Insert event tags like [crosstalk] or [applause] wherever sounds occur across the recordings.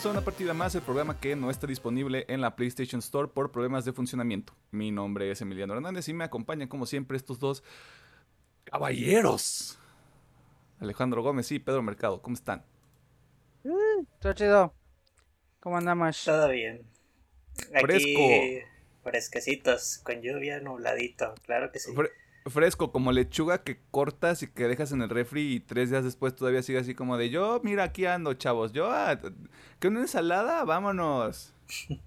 Bienvenidos a una partida más, el programa que no está disponible en la PlayStation Store por problemas de funcionamiento. Mi nombre es Emiliano Hernández y me acompañan como siempre estos dos caballeros. Alejandro Gómez y Pedro Mercado, ¿cómo están? Todo chido. ¿Cómo andamos? Todo bien. Aquí, Fresco. Fresquecitos, con lluvia, nubladito, claro que sí. Fre- fresco, como lechuga que cortas y que dejas en el refri y tres días después todavía sigue así como de yo, mira, aquí ando, chavos. Yo, ah, que una ensalada, vámonos. [laughs]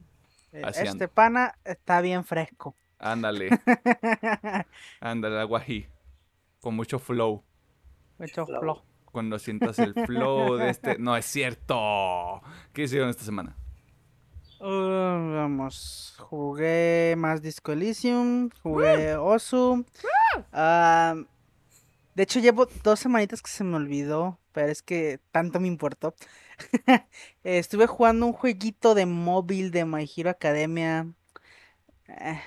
Así Este ando. pana está bien fresco. Ándale, [laughs] ándale, aguají. Con mucho flow. Mucho flow. Cuando sientas el flow de este. [laughs] No es cierto. ¿Qué hicieron esta semana? Uh, vamos. Jugué más Disco Elysium. Jugué Osu. Ah, de hecho, llevo dos semanitas que se me olvidó. Pero es que tanto me importó. Eh, [laughs] Estuve jugando un jueguito de móvil de My Hero Academia. Eh,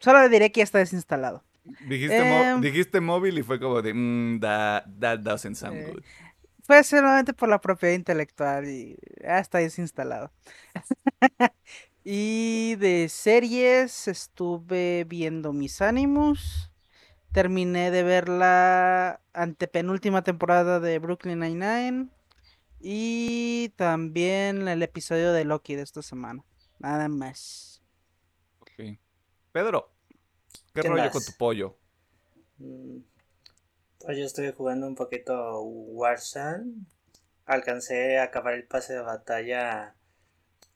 Solo diré que ya está desinstalado. Dijiste, Em. dijiste móvil y fue como de. Mm, that, that doesn't sound Eh, good. Fue solamente por la propiedad intelectual y ya está desinstalado. [laughs] Y de series estuve viendo Mis Animus. Terminé de ver la antepenúltima temporada de Brooklyn Nine-Nine. Y también el episodio de Loki de esta semana. Nada más. Ok. Pedro, ¿qué ¿Qué rollo más? con tu pollo? Mm, Pues yo estuve jugando un poquito Warzone. Alcancé a acabar el pase de batalla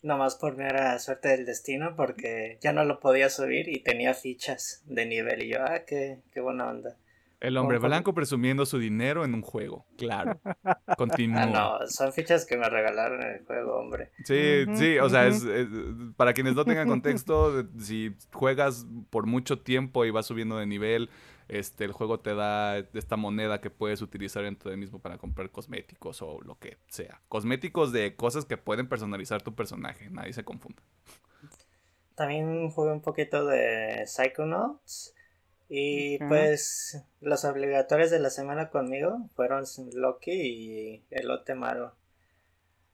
nomás por mera suerte del destino porque ya no lo podía subir y tenía fichas de nivel y yo, ah, qué, qué buena onda. El hombre blanco presumiendo su dinero en un juego. Claro. [laughs] Continúa. Ah, no, son fichas que me regalaron en el juego, hombre. Sí, sí, o sea, es- para quienes no tengan contexto, si juegas por mucho tiempo y vas subiendo de nivel, este, el juego te da esta moneda que puedes utilizar dentro del mismo para comprar cosméticos o lo que sea. Cosméticos de cosas que pueden personalizar tu personaje, nadie se confunda. También jugué un poquito de Psychonauts. Y pues los obligatorios de la semana conmigo fueron Loki y Elote Malo.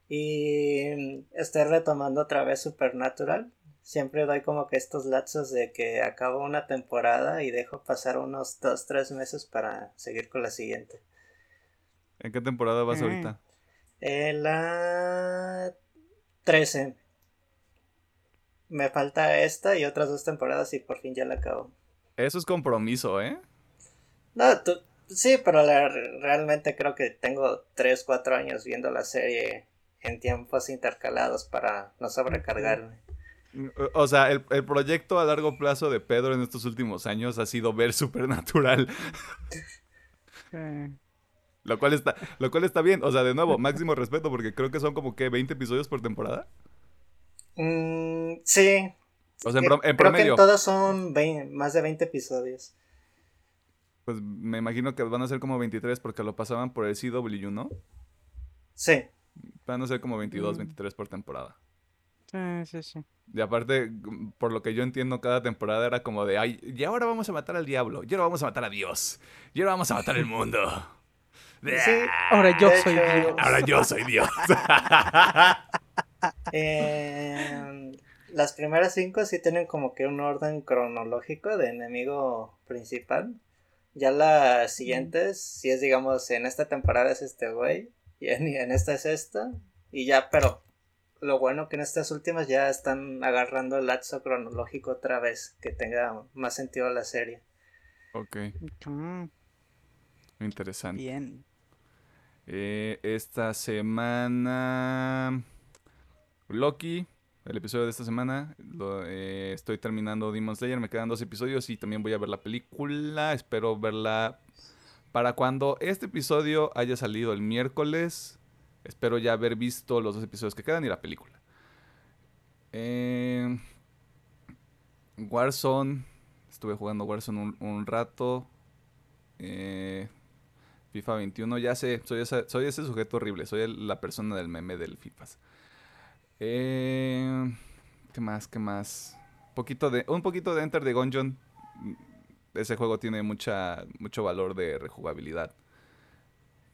Y estoy retomando otra vez Supernatural. Siempre doy como que estos lapsos de que acabo una temporada y dejo pasar unos 2-3 meses para seguir con la siguiente. ¿En qué temporada vas Mm. ahorita? En la 13. Me falta esta y otras dos temporadas y por fin ya la acabo. Eso es compromiso, ¿eh? No, tú- sí, pero la- realmente creo que tengo 3, 4 años viendo la serie en tiempos intercalados para no sobrecargarme. O sea, el, el proyecto a largo plazo de Pedro en estos últimos años ha sido ver Supernatural, lo cual está, lo cual está bien. O sea, de nuevo, máximo respeto porque creo que son como que 20 episodios por temporada. Mm, sí. O sea, en, que- pro- en creo promedio. que en todas son vein- más de 20 episodios. Pues me imagino que van a ser como 23 porque lo pasaban por el CW, ¿no? Sí. Van a ser como 22, Mm. 23 por temporada. Sí, sí, sí. Y aparte, mm, por lo que yo entiendo, cada temporada era como de, ay, y ahora vamos a matar al diablo, y ahora vamos a matar a Dios, y ahora vamos a matar el mundo. [laughs] Sí. Ahora yo De soy Dios. Ahora yo soy Dios. [laughs] Eh, las primeras cinco sí tienen como que un orden cronológico de enemigo principal. Ya las siguientes, si es digamos, en esta temporada es este güey, y en, y en esta es esta, y ya, pero lo bueno que en estas últimas ya están agarrando el lazo cronológico otra vez, que tenga más sentido la serie. ok, Mm, interesante. bien. Eh, esta semana. Loki, el episodio de esta semana. lo- eh, estoy terminando Demon Slayer. Me quedan dos episodios y también voy a ver la película. Espero verla para cuando este episodio haya salido el miércoles. Espero ya haber visto los dos episodios que quedan y la película. Eh, Warzone. Estuve jugando Warzone un, rato. Eh, FIFA 21, ya sé, soy, ese sujeto horrible, soy la persona del meme del FIFAs. Eh, ¿Qué más? ¿Qué más? Poquito de, un poquito de Enter the Gungeon. Ese juego tiene mucha, mucho valor de rejugabilidad.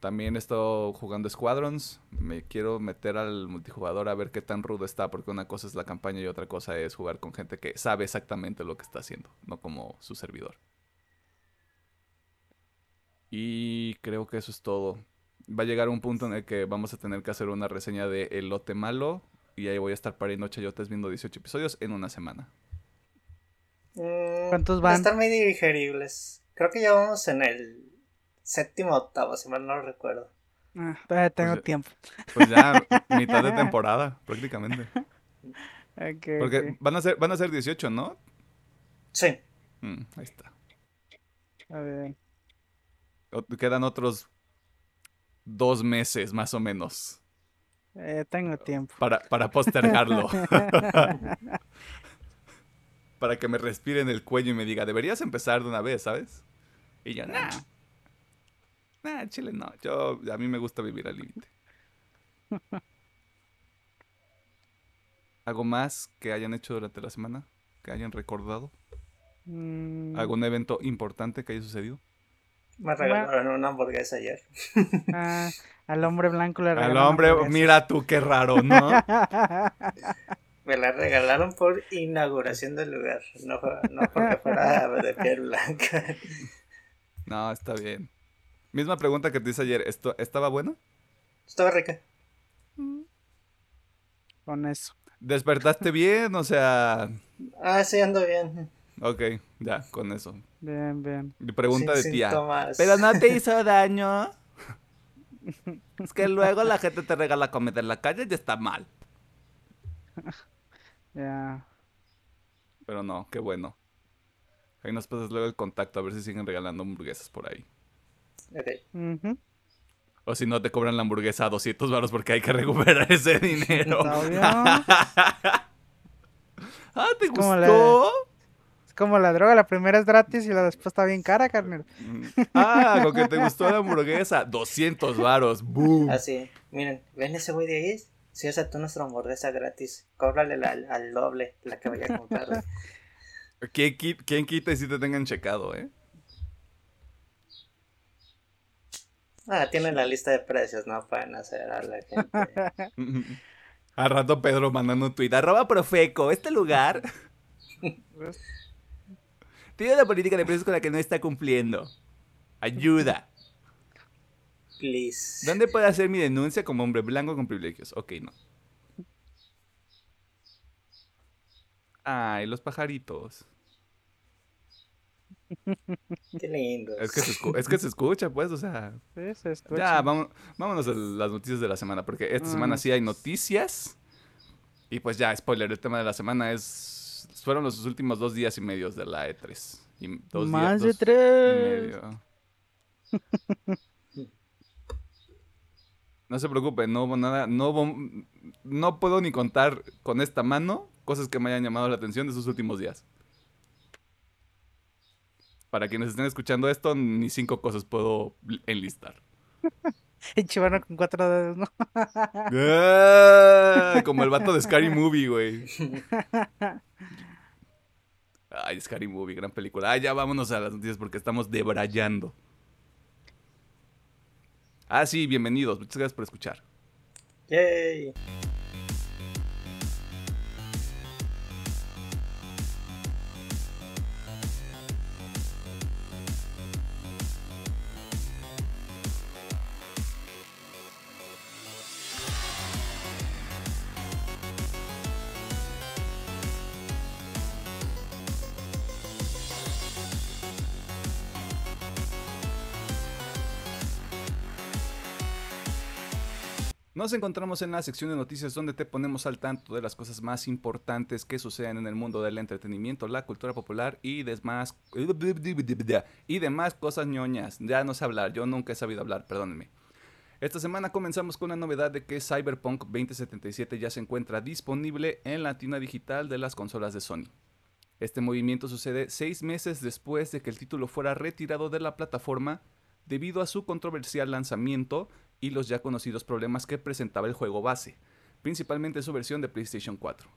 También he estado jugando Squadrons. Me quiero meter al multijugador a ver qué tan rudo está, porque una cosa es la campaña y otra cosa es jugar con gente que sabe exactamente lo que está haciendo, no como su servidor. Y creo que eso es todo. Va a llegar un punto en el que vamos a tener que hacer una reseña de El Lote Malo. Y ahí voy a estar pariendo chayotes viendo 18 episodios en una semana. Mm, ¿Cuántos va a van? estar muy digeribles. Creo que ya vamos en el séptimo octavo, si mal no recuerdo. Ah, todavía tengo ya- tiempo. Pues ya [laughs] mitad de temporada, prácticamente. Ok, Porque van a ser, van a ser 18, ¿no? Sí. Mm, ahí está. A ver. Quedan otros dos meses, más o menos, Eh, tengo tiempo. para, para postergarlo. [laughs] para que me respire en el cuello y me diga, deberías empezar de una vez, ¿sabes? Y yo, nah. Nah, chile no. Yo, a mí me gusta vivir al límite. ¿Algo más que hayan hecho durante la semana? ¿Que hayan recordado? Mm, ¿Algún evento importante que haya sucedido? Me regalaron una hamburguesa ayer. [laughs] ah, al hombre blanco le Al regalaron hombre, hamburguesas. mira tú qué raro, ¿no? [laughs] Me la regalaron por inauguración del lugar. No, no porque fuera de piel blanca. [laughs] No, está bien. Misma pregunta que te hice ayer. ¿Esto, ¿Estaba bueno? Estaba rica. Con eso. ¿Despertaste [laughs] bien? O sea... Ah, sí, ando bien. Ok, ya, con eso. Bien, bien. Pregunta Sin de tía. síntomas. ¿Pero no te hizo [laughs] daño? Es que luego la gente te regala comida en la calle y está mal. [laughs] Ya. Pero no, qué bueno. Ahí nos pasas luego el contacto a ver si siguen regalando hamburguesas por ahí. Ok. O si no, te cobran la hamburguesa a 200 baros porque hay que recuperar [laughs] ese dinero. [laughs] Ah, ¿te Es como la- gustó? Es como la droga, la primera es gratis y la después está bien cara, carnal. Mm. Ah, con que te gustó la hamburguesa. 200 varos. ¡Boom! Así. Miren, ¿ven ese güey de ahí? Si aceptó nuestra hamburguesa gratis, cóbrale la- al, al doble la que vaya a comprar. güey. [laughs] ¿Quién, qui- quién quita y si te tengan checado, eh? Ah, tienen la lista de precios, no pueden hacer a la gente. [laughs] Al rato Pedro mandando un tuit. Arroba Profeco, este lugar [laughs] tiene una política de precios con la que no está cumpliendo. Ayuda. Please. ¿Dónde puedo hacer mi denuncia como hombre blanco con privilegios? Ok, no. Ay, los pajaritos. Qué lindo. Es que se, es que se escucha, pues, o sea. Sí, se escucha. Ya, vamos, vámonos a las noticias de la semana, porque esta semana sí hay noticias. Y pues ya, spoiler, el tema de la semana es... Fueron los últimos dos días y medios de la E3. Y dos Más días, de dos y tres. medio. No se preocupen, no hubo nada, no hubo, no puedo ni contar con esta mano cosas que me hayan llamado la atención de esos últimos días. Para quienes estén escuchando esto, ni cinco cosas puedo enlistar. [laughs] Y chivano con cuatro dedos, ¿no? Ah, Como el vato de Scary [laughs] Movie, güey. [laughs] Ay, Scary Movie, gran película. Ay, ya vámonos a las noticias porque estamos debrayando. Ah, sí, bienvenidos. Muchas gracias por escuchar. Yay. Nos encontramos en la sección de noticias donde te ponemos al tanto de las cosas más importantes que suceden en el mundo del entretenimiento, la cultura popular y demás, y demás cosas ñoñas. Ya no sé hablar, yo nunca he sabido hablar, perdónenme. Esta semana comenzamos con la novedad de que Cyberpunk 2077 ya se encuentra disponible en la tienda digital de las consolas de Sony. Este movimiento sucede seis meses después de que el título fuera retirado de la plataforma debido a su controversial lanzamiento y los ya conocidos problemas que presentaba el juego base, principalmente su versión de PlayStation 4,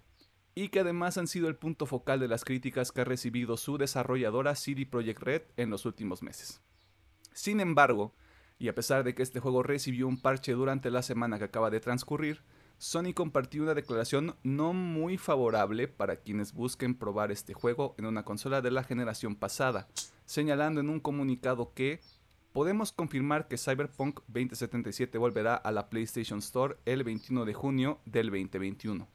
y que además han sido el punto focal de las críticas que ha recibido su desarrolladora CD Projekt Red en los últimos meses. Sin embargo, Y a pesar de que este juego recibió un parche durante la semana que acaba de transcurrir, Sony compartió una declaración no muy favorable para quienes busquen probar este juego en una consola de la generación pasada, señalando en un comunicado que podemos confirmar que Cyberpunk 2077 volverá a la PlayStation Store el 21 de junio del 2021.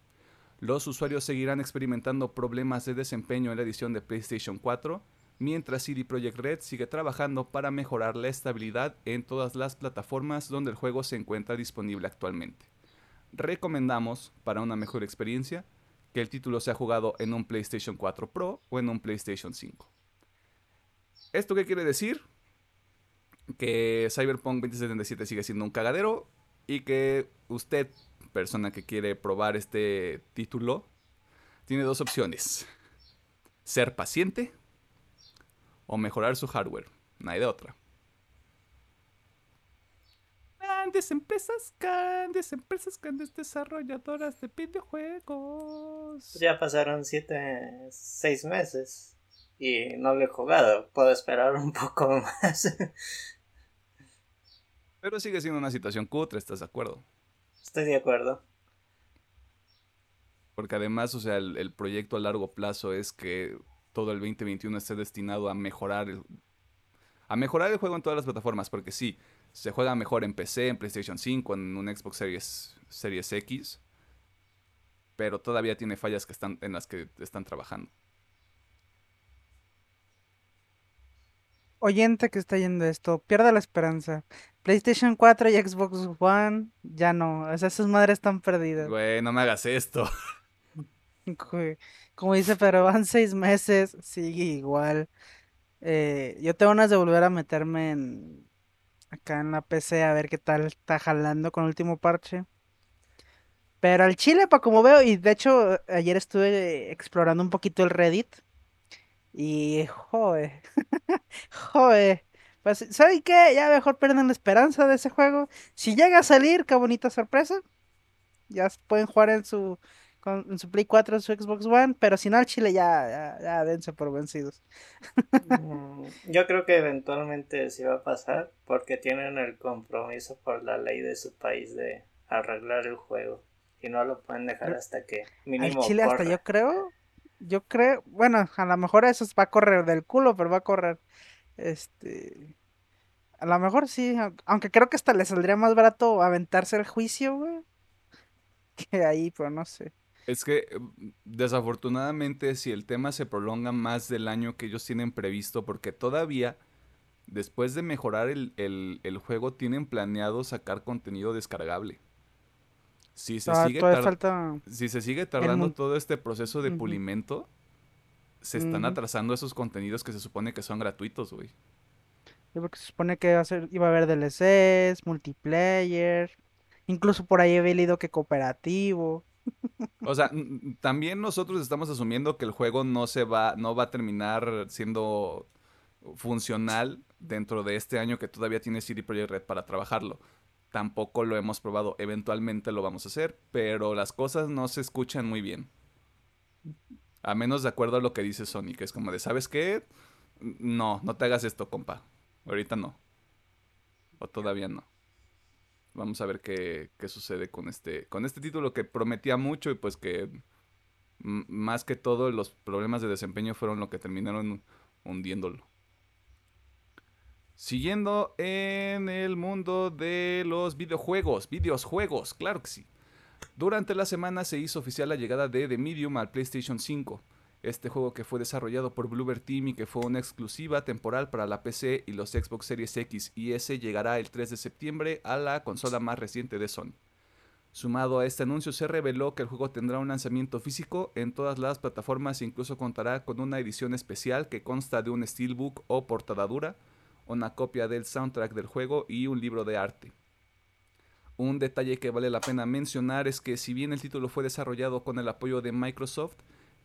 Los usuarios seguirán experimentando problemas de desempeño en la edición de PlayStation 4, mientras CD Projekt Red sigue trabajando para mejorar la estabilidad en todas las plataformas donde el juego se encuentra disponible actualmente recomendamos, para una mejor experiencia, que el título sea jugado en un PlayStation 4 Pro o en un PlayStation 5. ¿Esto qué quiere decir? Que Cyberpunk 2077 sigue siendo un cagadero y que usted, persona que quiere probar este título, tiene dos opciones. Ser paciente o mejorar su hardware. No hay de otra. grandes empresas, grandes empresas, grandes desarrolladoras de videojuegos. Ya pasaron siete, seis meses y no lo he jugado. Puedo esperar un poco [laughs] más. Pero sigue siendo una situación cutre, ¿estás de acuerdo? Estoy de acuerdo. Porque además, o sea, el, proyecto a largo plazo es que todo el 2021 esté destinado a mejorar el, a mejorar el juego en todas las plataformas, porque sí, se juega mejor en PC, en PlayStation 5, en un Xbox Series, Series X. Pero todavía tiene fallas que están, en las que están trabajando. Oyente que está yendo esto, pierda la esperanza. PlayStation 4 y Xbox One, ya no. O sea, esas madres están perdidas. Güey, no me hagas esto. Como dice, pero [laughs] van seis meses, sigue igual. Eh, yo tengo unas de volver a meterme en, acá en la PC a ver qué tal está jalando con el último parche. Pero al chile, para como veo, y de hecho ayer estuve explorando un poquito el Reddit. Y joder, [laughs] joder. Pues, ¿saben qué? Ya mejor pierden la esperanza de ese juego. Si llega a salir, qué bonita sorpresa. Ya pueden jugar en su con su Play 4, su Xbox One, pero si no al Chile ya, ya, dense por vencidos. Mm, yo creo que eventualmente sí va a pasar porque tienen el compromiso por la ley de su país de arreglar el juego y no lo pueden dejar hasta que mínimo al Chile hasta yo creo, yo creo, bueno, a lo mejor eso va a correr del culo, pero va a correr este a lo mejor sí, aunque creo que hasta le saldría más barato aventarse el juicio, güey. [laughs] Que ahí, pero no sé. Es que mm, desafortunadamente si el tema se prolonga más del año que ellos tienen previsto, porque todavía, después de mejorar el, juego, tienen planeado sacar contenido descargable. Si se, ah, sigue, si se sigue tardando todo este proceso de pulimento, se están atrasando esos contenidos que se supone que son gratuitos, güey. porque se supone que iba a, ser, iba a haber DLCs, multiplayer, incluso por ahí he leído que cooperativo. [laughs] O sea, también nosotros estamos asumiendo que el juego no se va, no va a terminar siendo funcional dentro de este año que todavía tiene CD Projekt Red para trabajarlo. Tampoco lo hemos probado, eventualmente lo vamos a hacer, pero las cosas no se escuchan muy bien. A menos de acuerdo a lo que dice Sony, que es como de, ¿sabes qué? No, no te hagas esto, compa. Ahorita no. O todavía no. Vamos a ver qué, sucede con este, con este título que prometía mucho y pues que más que todo los problemas de desempeño fueron lo que terminaron hundiéndolo. Siguiendo en el mundo de los videojuegos, videojuegos, claro que sí. Durante la semana se hizo oficial la llegada de The Medium al PlayStation 5. Este juego que fue desarrollado por Bluebird Team y que fue una exclusiva temporal para la PC y los Xbox Series X y S llegará el 3 de septiembre a la consola más reciente de Sony. Sumado a este anuncio se reveló que el juego tendrá un lanzamiento físico en todas las plataformas e incluso contará con una edición especial que consta de un steelbook o portada dura, una copia del soundtrack del juego y un libro de arte. Un detalle que vale la pena mencionar es que si bien el título fue desarrollado con el apoyo de Microsoft,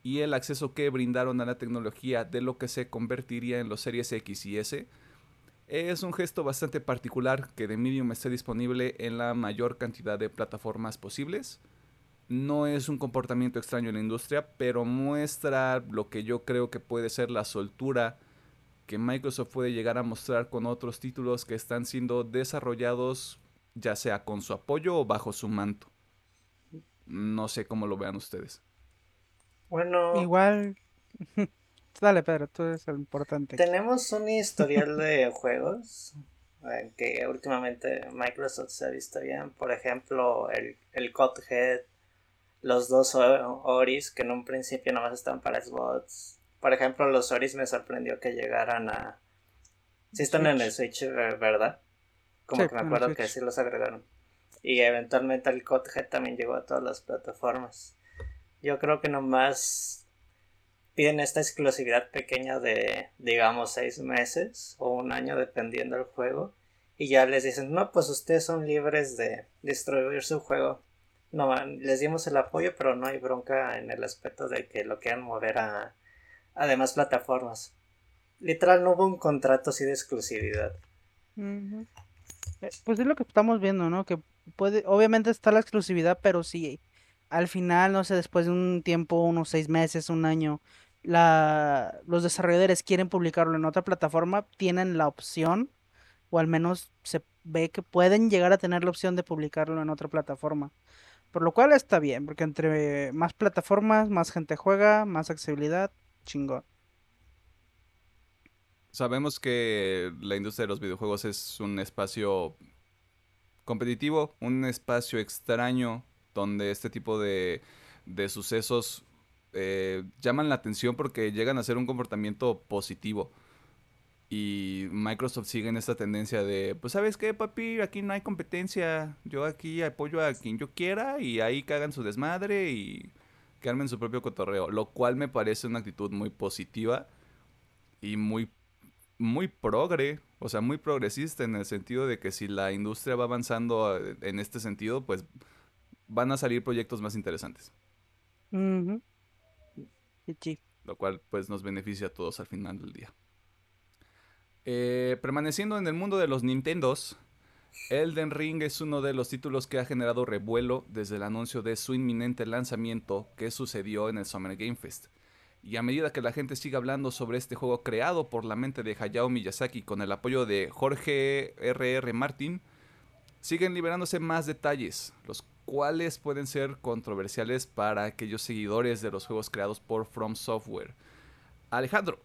y el acceso que brindaron a la tecnología de lo que se convertiría en los Series X y S, es un gesto bastante particular que de Medium esté disponible en la mayor cantidad de plataformas posibles. No es un comportamiento extraño en la industria, pero muestra lo que yo creo que puede ser la soltura que Microsoft puede llegar a mostrar con otros títulos que están siendo desarrollados ya sea con su apoyo o bajo su manto. No sé cómo lo vean ustedes. Bueno, Igual. [laughs] Dale, Pedro, tú eres el importante. tenemos un historial de [laughs] juegos en que últimamente Microsoft se ha visto bien. Por ejemplo, el, el Cuphead, los dos Oris, que en un principio nomás están para Xbox. Por ejemplo, los Oris me sorprendió que llegaran a... Sí están en el Switch, eh, ¿verdad? Como Sí, que me acuerdo que sí los agregaron. Y eventualmente el Cuphead también llegó a todas las plataformas. Yo creo que nomás piden esta exclusividad pequeña de, digamos, seis meses o un año, dependiendo del juego. Y ya les dicen, no, pues ustedes son libres de distribuir su juego. No, les dimos el apoyo, pero no hay bronca en el aspecto de que lo quieran mover a, a demás plataformas. Literal, no hubo un contrato así de exclusividad. Eh, Pues es lo que estamos viendo, ¿no? Que puede, obviamente está la exclusividad, pero si al final, no sé, después de un tiempo, unos seis meses, un año, la, los desarrolladores quieren publicarlo en otra plataforma, tienen la opción, o al menos se ve que pueden llegar a tener la opción de publicarlo en otra plataforma. Por lo cual está bien, porque entre más plataformas, más gente juega, más accesibilidad, chingón. Sabemos que la industria de los videojuegos es un espacio competitivo, un espacio extraño donde este tipo de, de sucesos eh, llaman la atención porque llegan a ser un comportamiento positivo. Y Microsoft sigue en esta tendencia de, pues sabes qué, papi, aquí no hay competencia, yo aquí apoyo a quien yo quiera y ahí que hagan su desmadre y que armen su propio cotorreo, lo cual me parece una actitud muy positiva y muy muy progre, o sea, muy progresista en el sentido de que si la industria va avanzando eh, en este sentido, pues van a salir proyectos más interesantes. Sí, sí. lo cual pues nos beneficia a todos al final del día. Eh, permaneciendo en el mundo de los Nintendos, Elden Ring es uno de los títulos que ha generado revuelo desde el anuncio de su inminente lanzamiento que sucedió en el Summer Game Fest. Y a medida que la gente siga hablando sobre este juego creado por la mente de Hayao Miyazaki con el apoyo de Jorge R.R. Martin, siguen liberándose más detalles, los cuales pueden ser controversiales para aquellos seguidores de los juegos creados por From Software. Alejandro,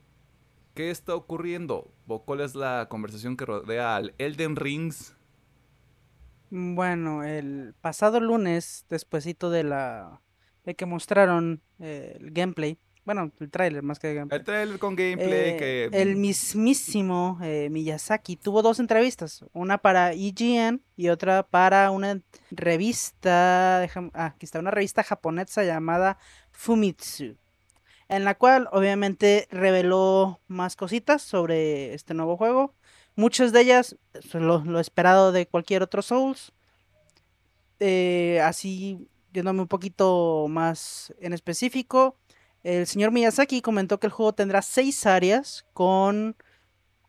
¿qué está ocurriendo? ¿O cuál es la conversación que rodea al Elden Rings? Bueno, el pasado lunes, despuesito de la de que mostraron eh, el gameplay, bueno, el tráiler más que gameplay, El trailer con gameplay eh, que... el mismísimo eh, Miyazaki tuvo dos entrevistas, una para IGN y otra para una revista, ah, aquí está, una revista japonesa llamada Fumitsu, en la cual obviamente reveló más cositas sobre este nuevo juego. Muchas de ellas son lo, lo esperado de cualquier otro Souls. Eh, así, yéndome un poquito más en específico, el señor Miyazaki comentó que el juego tendrá seis áreas con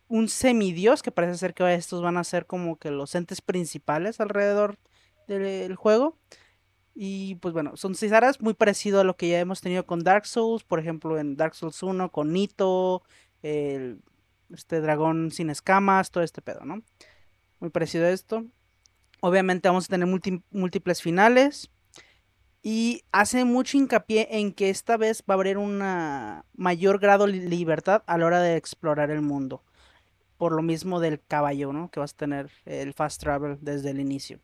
un semidios, que parece ser que estos van a ser como que los entes principales alrededor del juego. Y pues bueno, son seis áreas muy parecido a lo que ya hemos tenido con Dark Souls, por ejemplo en Dark Souls 1 con Nito, el, este dragón sin escamas, todo este pedo, ¿no? Muy parecido a esto. Obviamente vamos a tener múltiples finales. Y hace mucho hincapié en que esta vez va a haber una mayor grado de libertad a la hora de explorar el mundo. Por lo mismo del caballo, ¿no? Que vas a tener el fast travel desde el inicio.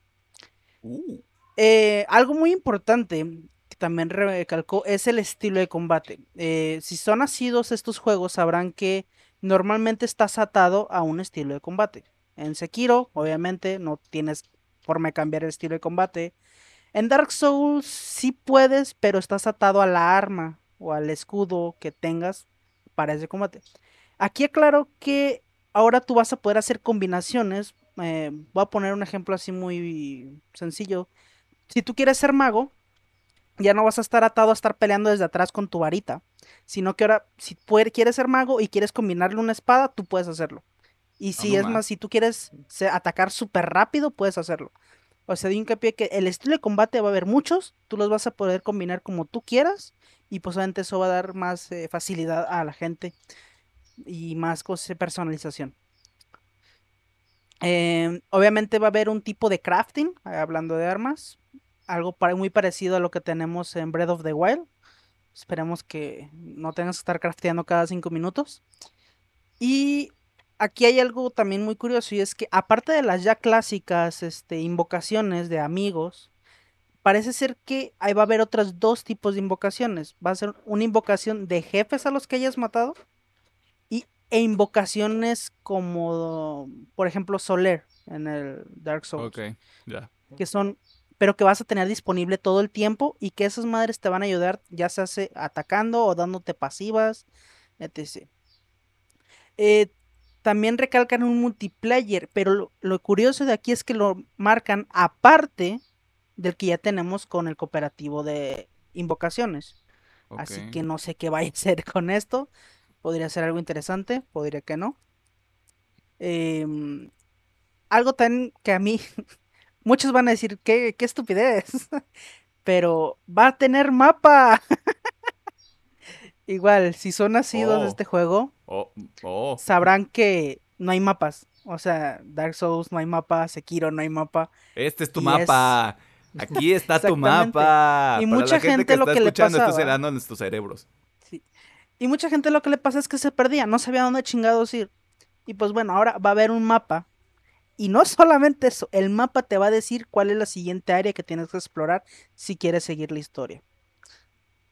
Uh, Eh, algo muy importante que también recalcó es el estilo de combate. Eh, si son asidos estos juegos, sabrán que normalmente estás atado a un estilo de combate. En Sekiro, obviamente, no tienes forma de cambiar el estilo de combate. En Dark Souls sí puedes, pero estás atado a la arma o al escudo que tengas para ese combate. Aquí aclaro que ahora tú vas a poder hacer combinaciones. eh, voy a poner un ejemplo así muy sencillo. Si tú quieres ser mago, ya no vas a estar atado a estar peleando desde atrás con tu varita, sino que ahora si puede- quieres ser mago y quieres combinarle una espada, tú puedes hacerlo. Y si no es más. más, si tú quieres se- atacar súper rápido, puedes hacerlo. O sea, di hincapié que el estilo de combate va a haber muchos, tú los vas a poder combinar como tú quieras y posiblemente eso va a dar más eh, facilidad a la gente. y más cosas de personalización. Em, obviamente va a haber un tipo de crafting, hablando de armas, algo muy parecido a lo que tenemos en Breath of the Wild. Esperemos que no tengas que estar crafteando cada cinco minutos. Y aquí hay algo también muy curioso y es que aparte de las ya clásicas este, invocaciones de amigos, parece ser que ahí va a haber otros dos tipos de invocaciones. Va a ser una invocación de jefes a los que hayas matado y, e invocaciones como, por ejemplo, Soler en el Dark Souls. Ok, ya. Que son, pero que vas a tener disponible todo el tiempo y que esas madres te van a ayudar ya sea atacando o dándote pasivas, etc. Eh, también recalcan un multiplayer, pero lo, curioso de aquí es que lo marcan aparte del que ya tenemos con el cooperativo de invocaciones. Así que no sé qué vaya a ser con esto. Podría ser algo interesante, podría que no. Em, algo tan que a mí, [laughs] muchos van a decir, qué, qué estupidez, [laughs] pero va a tener mapa. [laughs] Igual, si son nacidos de oh. este juego, oh, oh. sabrán que no hay mapas. O sea, Dark Souls no hay mapa, Sekiro no hay mapa. Este es tu mapa. [laughs] Aquí está tu mapa. Y mucha gente, lo que le pasa. en nuestros cerebros. Sí. Y mucha gente lo que le pasa es que se perdía, no sabía dónde chingados ir. Y pues bueno, ahora va a haber un mapa. Y no [laughs] solamente eso, el mapa te va a decir cuál es la siguiente área que tienes que explorar si quieres seguir la historia.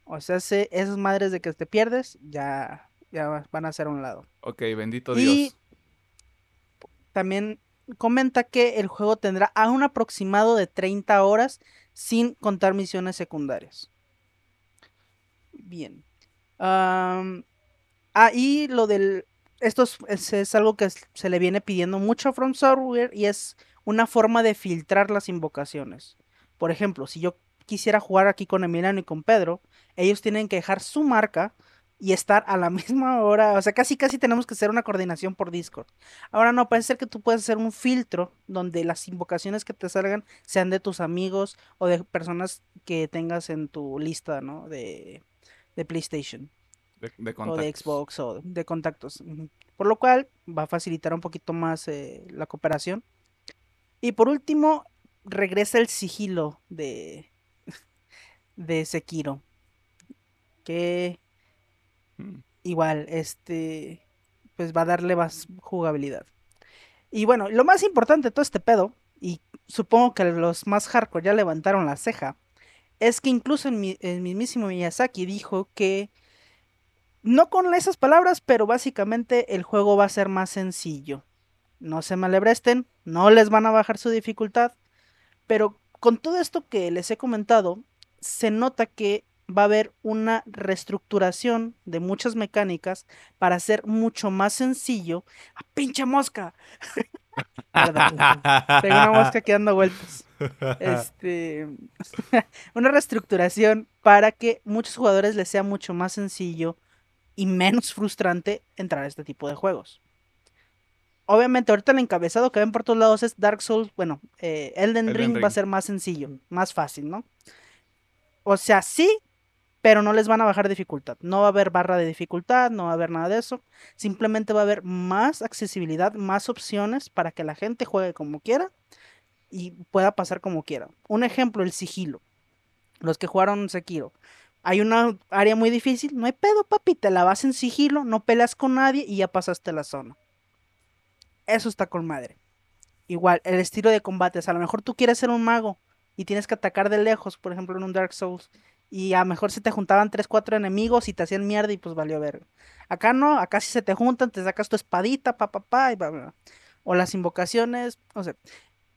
O sea, esas madres de que te pierdes, ya, ya van a ser a un lado. Ok, bendito Dios. Y también comenta que el juego tendrá a un aproximado de 30 horas sin contar misiones secundarias. Bien. ah, y lo del... Esto es, es, algo que se le viene pidiendo mucho a From Software y es una forma de filtrar las invocaciones. Por ejemplo, si yo quisiera jugar aquí con Emiliano y con Pedro, ellos tienen que dejar su marca y estar a la [laughs] misma hora. O sea, casi casi tenemos que hacer una coordinación por Discord. Ahora no, parece ser que tú puedes hacer un filtro donde las invocaciones que te salgan sean de tus amigos o de personas que tengas en tu lista, ¿no? De, de PlayStation. De, o de Xbox o de contactos. Por lo cual va a facilitar un poquito más eh, la cooperación. Y por último, regresa el sigilo de, [laughs] de Sekiro. Que mm. igual, este, pues va a darle más jugabilidad. Y bueno, lo más importante de todo este pedo, y supongo que los más hardcore ya levantaron la ceja, es que incluso el, el mismísimo Miyazaki dijo que, no con esas palabras, pero básicamente el juego va a ser más sencillo. No se malebresten, no les van a bajar su dificultad, pero con todo esto que les he comentado, se nota que va a haber una reestructuración de muchas mecánicas para hacer mucho más sencillo. ¡A pinche mosca! [laughs] Tengo una mosca que dando vueltas. Este, [laughs] una reestructuración para que muchos jugadores les sea mucho más sencillo y menos frustrante entrar a este tipo de juegos. Obviamente, ahorita el encabezado que ven por todos lados es Dark Souls. Bueno, eh, Elden, Ring va a ser más sencillo, más fácil, ¿no? O sea, sí, pero no les van a bajar dificultad. No va a haber barra de dificultad, no va a haber nada de eso. Simplemente va a haber más accesibilidad, más opciones para que la gente juegue como quiera y pueda pasar como quiera. Un ejemplo, el sigilo. Los que jugaron Sekiro. Hay una área muy difícil, no hay pedo, papi, te la vas en sigilo, no peleas con nadie y ya pasaste la zona. Eso está con madre. Igual, el estilo de combates. A lo mejor tú quieres ser un mago y tienes que atacar de lejos, por ejemplo en un Dark Souls, y a lo mejor se te juntaban 3, 4 enemigos y te hacían mierda y pues valió ver. Acá no, acá si se te juntan, te sacas tu espadita, pa, pa, pa, y O las invocaciones, o sea,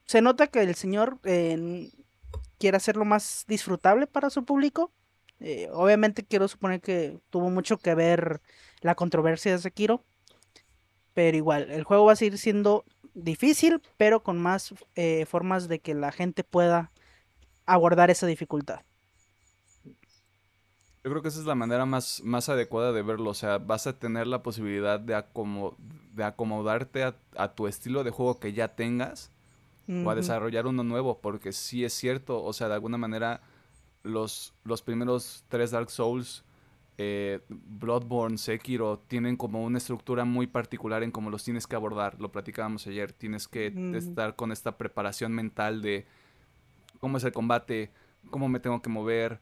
se nota que el señor quiere hacerlo más disfrutable para su público. Eh, obviamente quiero suponer que tuvo mucho que ver la controversia de Sekiro. Pero igual, el juego va a seguir siendo difícil, pero con más eh, formas de que la gente pueda aguardar esa dificultad. Yo creo que esa es la manera más, más adecuada de verlo. O sea, vas a tener la posibilidad de, de acomodarte a, tu estilo de juego que ya tengas o a desarrollar uno nuevo. Porque sí es cierto, o sea, de alguna manera los, los primeros tres Dark Souls eh, Bloodborne, Sekiro tienen como una estructura muy particular en cómo los tienes que abordar. Lo platicábamos ayer. Tienes que Mm. estar con esta preparación mental de cómo es el combate, cómo me tengo que mover,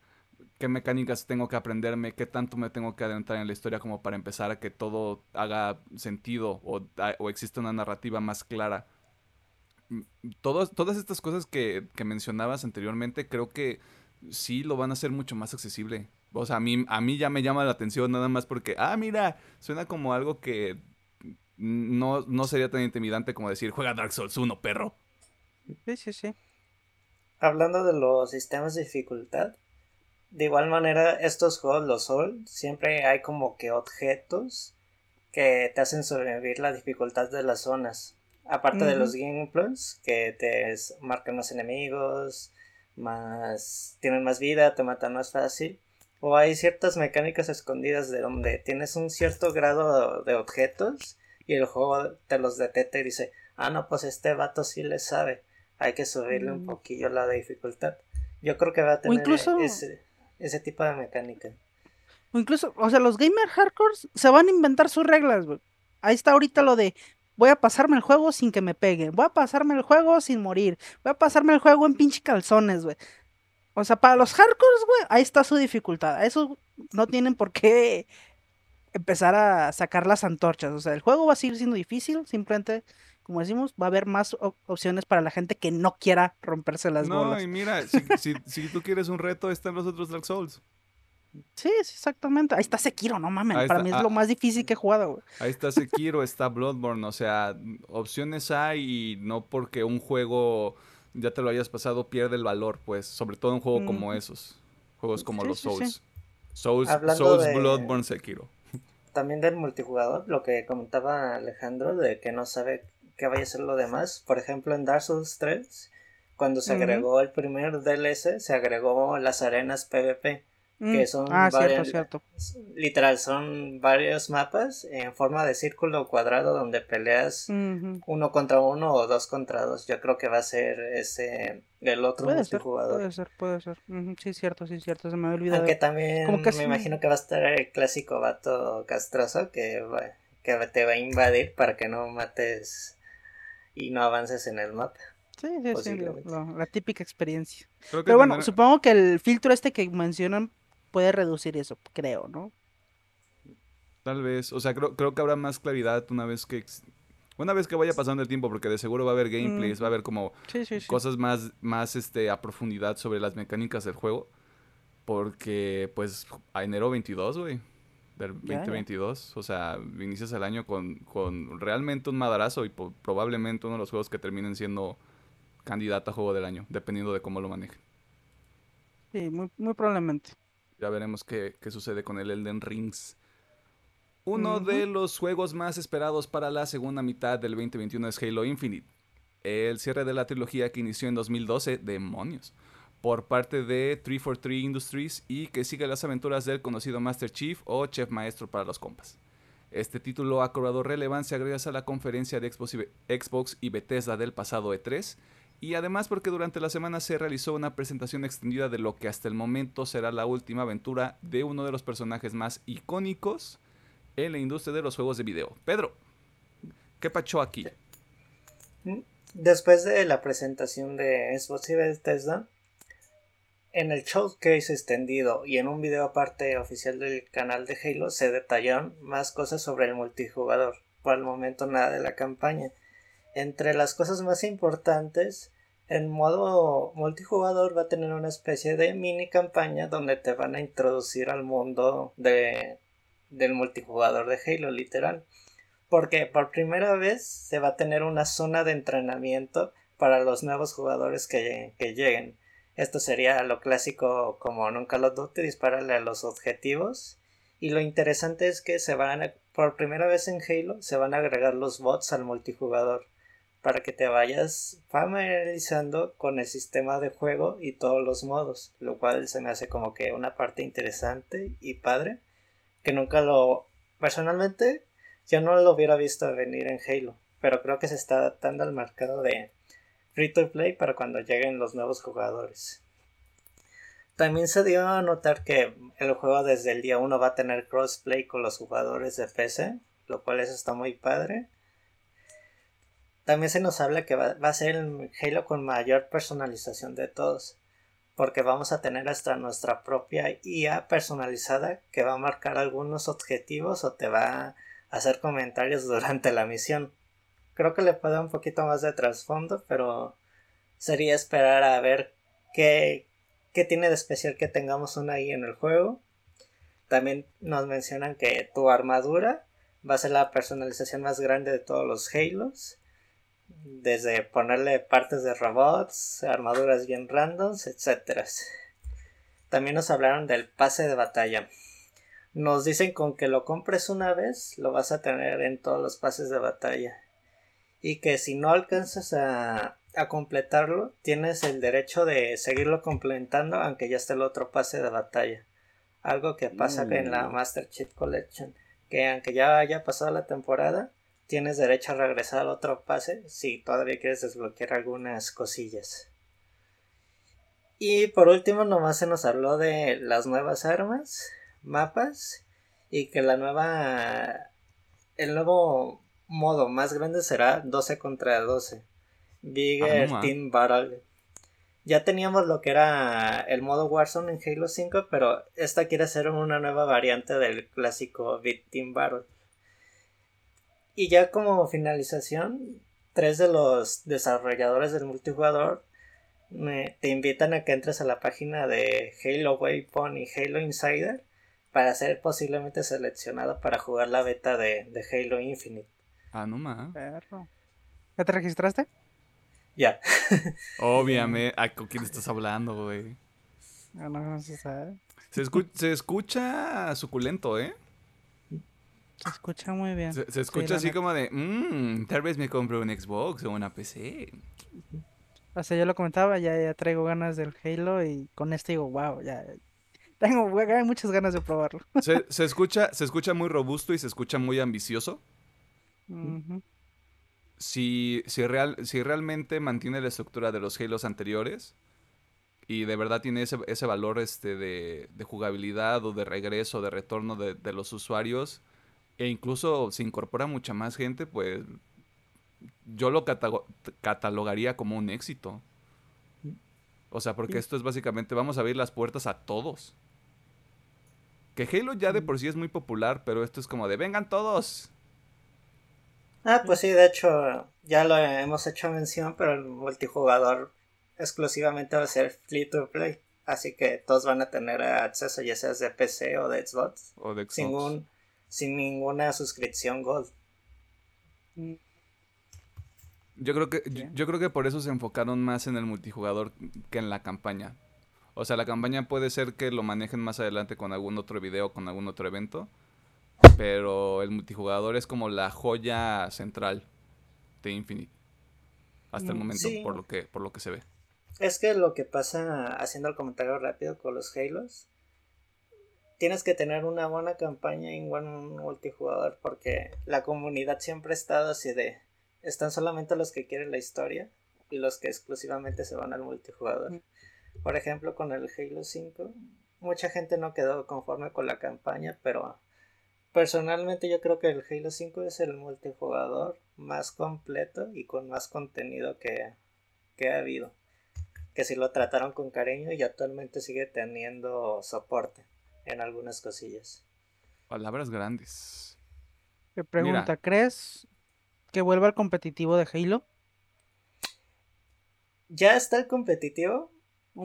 qué mecánicas tengo que aprenderme, qué tanto me tengo que adentrar en la historia como para empezar a que todo haga sentido o, o exista una narrativa más clara. Mm, Todos, todas estas cosas que, que mencionabas anteriormente creo que sí lo van a hacer mucho más accesible. O sea, a mí, a mí ya me llama la atención nada más porque, ah, mira, suena como algo que no, no sería tan intimidante como decir, juega Dark Souls 1, perro. Sí, sí, sí. Hablando de los sistemas de dificultad, de igual manera estos juegos, los Souls, siempre hay como que objetos que te hacen sobrevivir la dificultad de las zonas. Aparte de los gameplays, que te marcan más enemigos, más tienen más vida, te matan más fácil. O hay ciertas mecánicas escondidas de donde tienes un cierto grado de objetos y el juego te los detecta y dice, ah, no, pues este vato sí le sabe. Hay que subirle un Mm. poquillo la dificultad. Yo creo que va a tener incluso- ese, ese tipo de mecánica. O incluso, o sea, los gamer hardcores se van a inventar sus reglas, güey. Ahí está ahorita lo de voy a pasarme el juego sin que me peguen, voy a pasarme el juego sin morir, voy a pasarme el juego en pinche calzones, güey. O sea, para los hardcores, güey, ahí está su dificultad. A eso no tienen por qué empezar a sacar las antorchas. O sea, el juego va a seguir siendo difícil, simplemente, como decimos, va a haber más op- opciones para la gente que no quiera romperse las no, bolas. y mira, si, si, si tú quieres un reto, están los otros Dark Souls. Sí, sí, exactamente. Ahí está Sekiro, no mames. Ahí Para está, mí es ah. lo más difícil que he jugado, güey. Ahí está Sekiro, está Bloodborne, o sea, opciones hay y no porque un juego ya te lo hayas pasado pierde el valor, pues, sobre todo un juego como esos, juegos como Sí, los sí, sí. Souls. Souls, Souls, de- Bloodborne, Sekiro. También del multijugador, lo que comentaba Alejandro de que no sabe qué vaya a ser lo demás. Por ejemplo, en Dark Souls 3, cuando se agregó el primer DLC, se agregó las arenas PvP. Que Mm, son Ah, cierto, varias- cierto. Literal, son varios mapas en forma de círculo o cuadrado donde peleas uno contra uno o dos contra dos. Yo creo que va a ser ese el otro Puede ser, multijugador. puede ser, puede ser. Sí, cierto, sí, cierto. Se me había olvidado. Aunque también Como que me sí. imagino que va a estar el clásico vato castroso que, va- que te va a invadir para que no mates y no avances en el mapa. Sí, sí, sí, posiblemente. lo- lo- la típica experiencia. Pero bueno, tendrá- supongo que el filtro este que mencionan puede reducir eso, creo, ¿no? Tal vez, o sea, creo, creo que habrá más claridad una vez que una vez que vaya pasando el tiempo, porque de seguro va a haber gameplays, va a haber como Sí, sí, sí. cosas más, más este, a profundidad sobre las mecánicas del juego. Porque, pues, a enero 22, güey. Del Ya, ya. 2022. O sea, inicias el año con, con realmente un madarazo y po- probablemente uno de los juegos que terminen siendo candidato a juego del año, dependiendo de cómo lo manejen. Sí, muy, muy probablemente. Ya veremos qué, qué sucede con el Elden Rings. Uno de los juegos más esperados para la segunda mitad del 2021 es Halo Infinite. El cierre de la trilogía que inició en 2012, demonios, por parte de 343 Industries y que sigue las aventuras del conocido Master Chief o Chef Maestro para los compas. Este título ha cobrado relevancia gracias a la conferencia de Xbox y Bethesda del pasado E3 y además porque durante la semana se realizó una presentación extendida de lo que hasta el momento será la última aventura de uno de los personajes más icónicos en la industria de los juegos de video. Pedro, ¿qué pacho aquí? Después de la presentación de Xbox y Bethesda, en el showcase extendido y en un video aparte oficial del canal de Halo se detallaron más cosas sobre el multijugador. Por el momento nada de la campaña. Entre las cosas más importantes, el modo multijugador va a tener una especie de mini campaña donde te van a introducir al mundo de, del multijugador de Halo, literal. Porque por primera vez se va a tener una zona de entrenamiento para los nuevos jugadores que, que lleguen. Esto sería lo clásico como en un Call of dispararle a los objetivos. Y lo interesante es que se van a, por primera vez en Halo se van a agregar los bots al multijugador para que te vayas familiarizando con el sistema de juego y todos los modos, lo cual se me hace como que una parte interesante y padre que nunca lo personalmente yo no lo hubiera visto venir en Halo, pero creo que se está adaptando al mercado de free to play para cuando lleguen los nuevos jugadores. También se dio a notar que el juego desde el día 1 va a tener crossplay con los jugadores de PC, lo cual eso está muy padre. También se nos habla que va, a ser el Halo con mayor personalización de todos porque vamos a tener hasta nuestra propia IA personalizada que va a marcar algunos objetivos o te va a hacer comentarios [laughs] durante la misión. Creo que le puede dar un poquito más de trasfondo, pero sería esperar a ver qué, qué tiene de especial que tengamos una IA en el juego. También nos mencionan que tu armadura va a ser la personalización más grande de todos los Halos desde ponerle partes de robots, armaduras bien randoms, etc. También nos hablaron del pase de batalla. Nos dicen con que lo compres una vez, lo vas a tener en todos los pases de batalla. Y que si no alcanzas a, a completarlo, tienes el derecho de seguirlo completando aunque ya esté el otro pase de batalla. Algo que pasa en la mm. Master Chief Collection. Que aunque ya haya pasado la temporada, tienes derecho a regresar al otro pase si todavía quieres desbloquear algunas cosillas. Y por último, nomás se nos habló de las nuevas armas, mapas y que la nueva. El nuevo modo más grande será 12 contra 12. Bigger ah, Team Battle. Ya teníamos lo que era el modo Warzone en Halo 5, pero esta quiere ser una nueva variante del clásico Big Team Battle. Y ya como finalización, tres de los desarrolladores del multijugador te invitan a que entres a la página de Halo Waypoint y Halo Insider para ser posiblemente seleccionado para jugar la beta de, Halo Infinite. Ah, no más. ¿Ya te registraste? Ya. Obviamente. ¿Con quién estás hablando, güey? No, no, se sabe. se escucha suculento, ¿eh? Se escucha muy bien. Se, escucha así como de, mmm, tal vez me compro un Xbox o una PC. O sea, yo lo comentaba, ya, ya traigo ganas del Halo y con este digo, wow, ya tengo muchas ganas de probarlo. [laughs] Se, se, escucha, se escucha muy robusto y se escucha muy ambicioso. si, si, real, si realmente mantiene la estructura de los Halos anteriores y de verdad tiene ese, ese valor este de, de, jugabilidad o de regreso, de retorno de, de los usuarios, e incluso se incorpora mucha más gente, pues yo lo catalogaría como un éxito. O sea, porque esto es básicamente, vamos a abrir las puertas a todos. Que Halo ya de por sí es muy popular, pero esto es como de, vengan todos. Ah, pues sí, de hecho, ya lo hemos hecho mención, pero el multijugador exclusivamente va a ser free to play. Así que todos van a tener acceso, ya sea de PC o de Xbox. O de Xbox. Sin un, sin ninguna suscripción Gold. Yo creo que yo, creo que por eso se enfocaron más en el multijugador que en la campaña. O sea, la campaña puede ser que lo manejen más adelante con algún otro video, con algún otro evento, pero el multijugador es como la joya central de Infinite hasta el mm, momento por lo que por lo que se ve. Es que lo que pasa haciendo el comentario rápido con los Halos tienes que tener una buena campaña en un multijugador porque la comunidad siempre ha estado así de están solamente los que quieren la historia y los que exclusivamente se van al multijugador. Por ejemplo, con el Halo 5, mucha gente no quedó conforme con la campaña, pero personalmente yo creo que el Halo 5 es el multijugador más completo y con más contenido que, que ha habido. Que si lo trataron con cariño y actualmente sigue teniendo soporte en algunas cosillas. Palabras grandes. ¿Qué pregunta, ¿crees que vuelva al competitivo de Halo? Ya está el competitivo.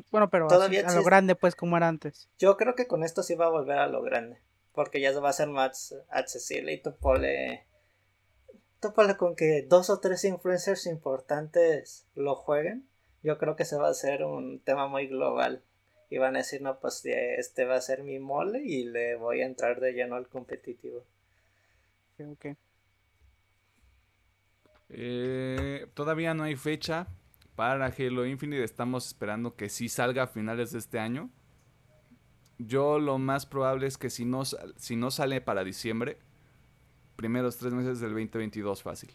Bueno, pero Todavía a lo grande, pues, como era antes. Yo creo que con esto sí va a volver a lo grande. Porque ya va a ser más accesible y tú ponle. Tú con que dos o tres influencers importantes lo jueguen. Yo creo que se va a hacer un tema muy global y van a decir, no, pues este va a ser mi mole y le voy a entrar de lleno al competitivo. Ok. Eh, todavía no hay fecha para Halo Infinite. Estamos esperando que sí salga a finales de este año. Yo lo más probable es que si no, si no sale para diciembre, primeros tres meses del 2022 fácil.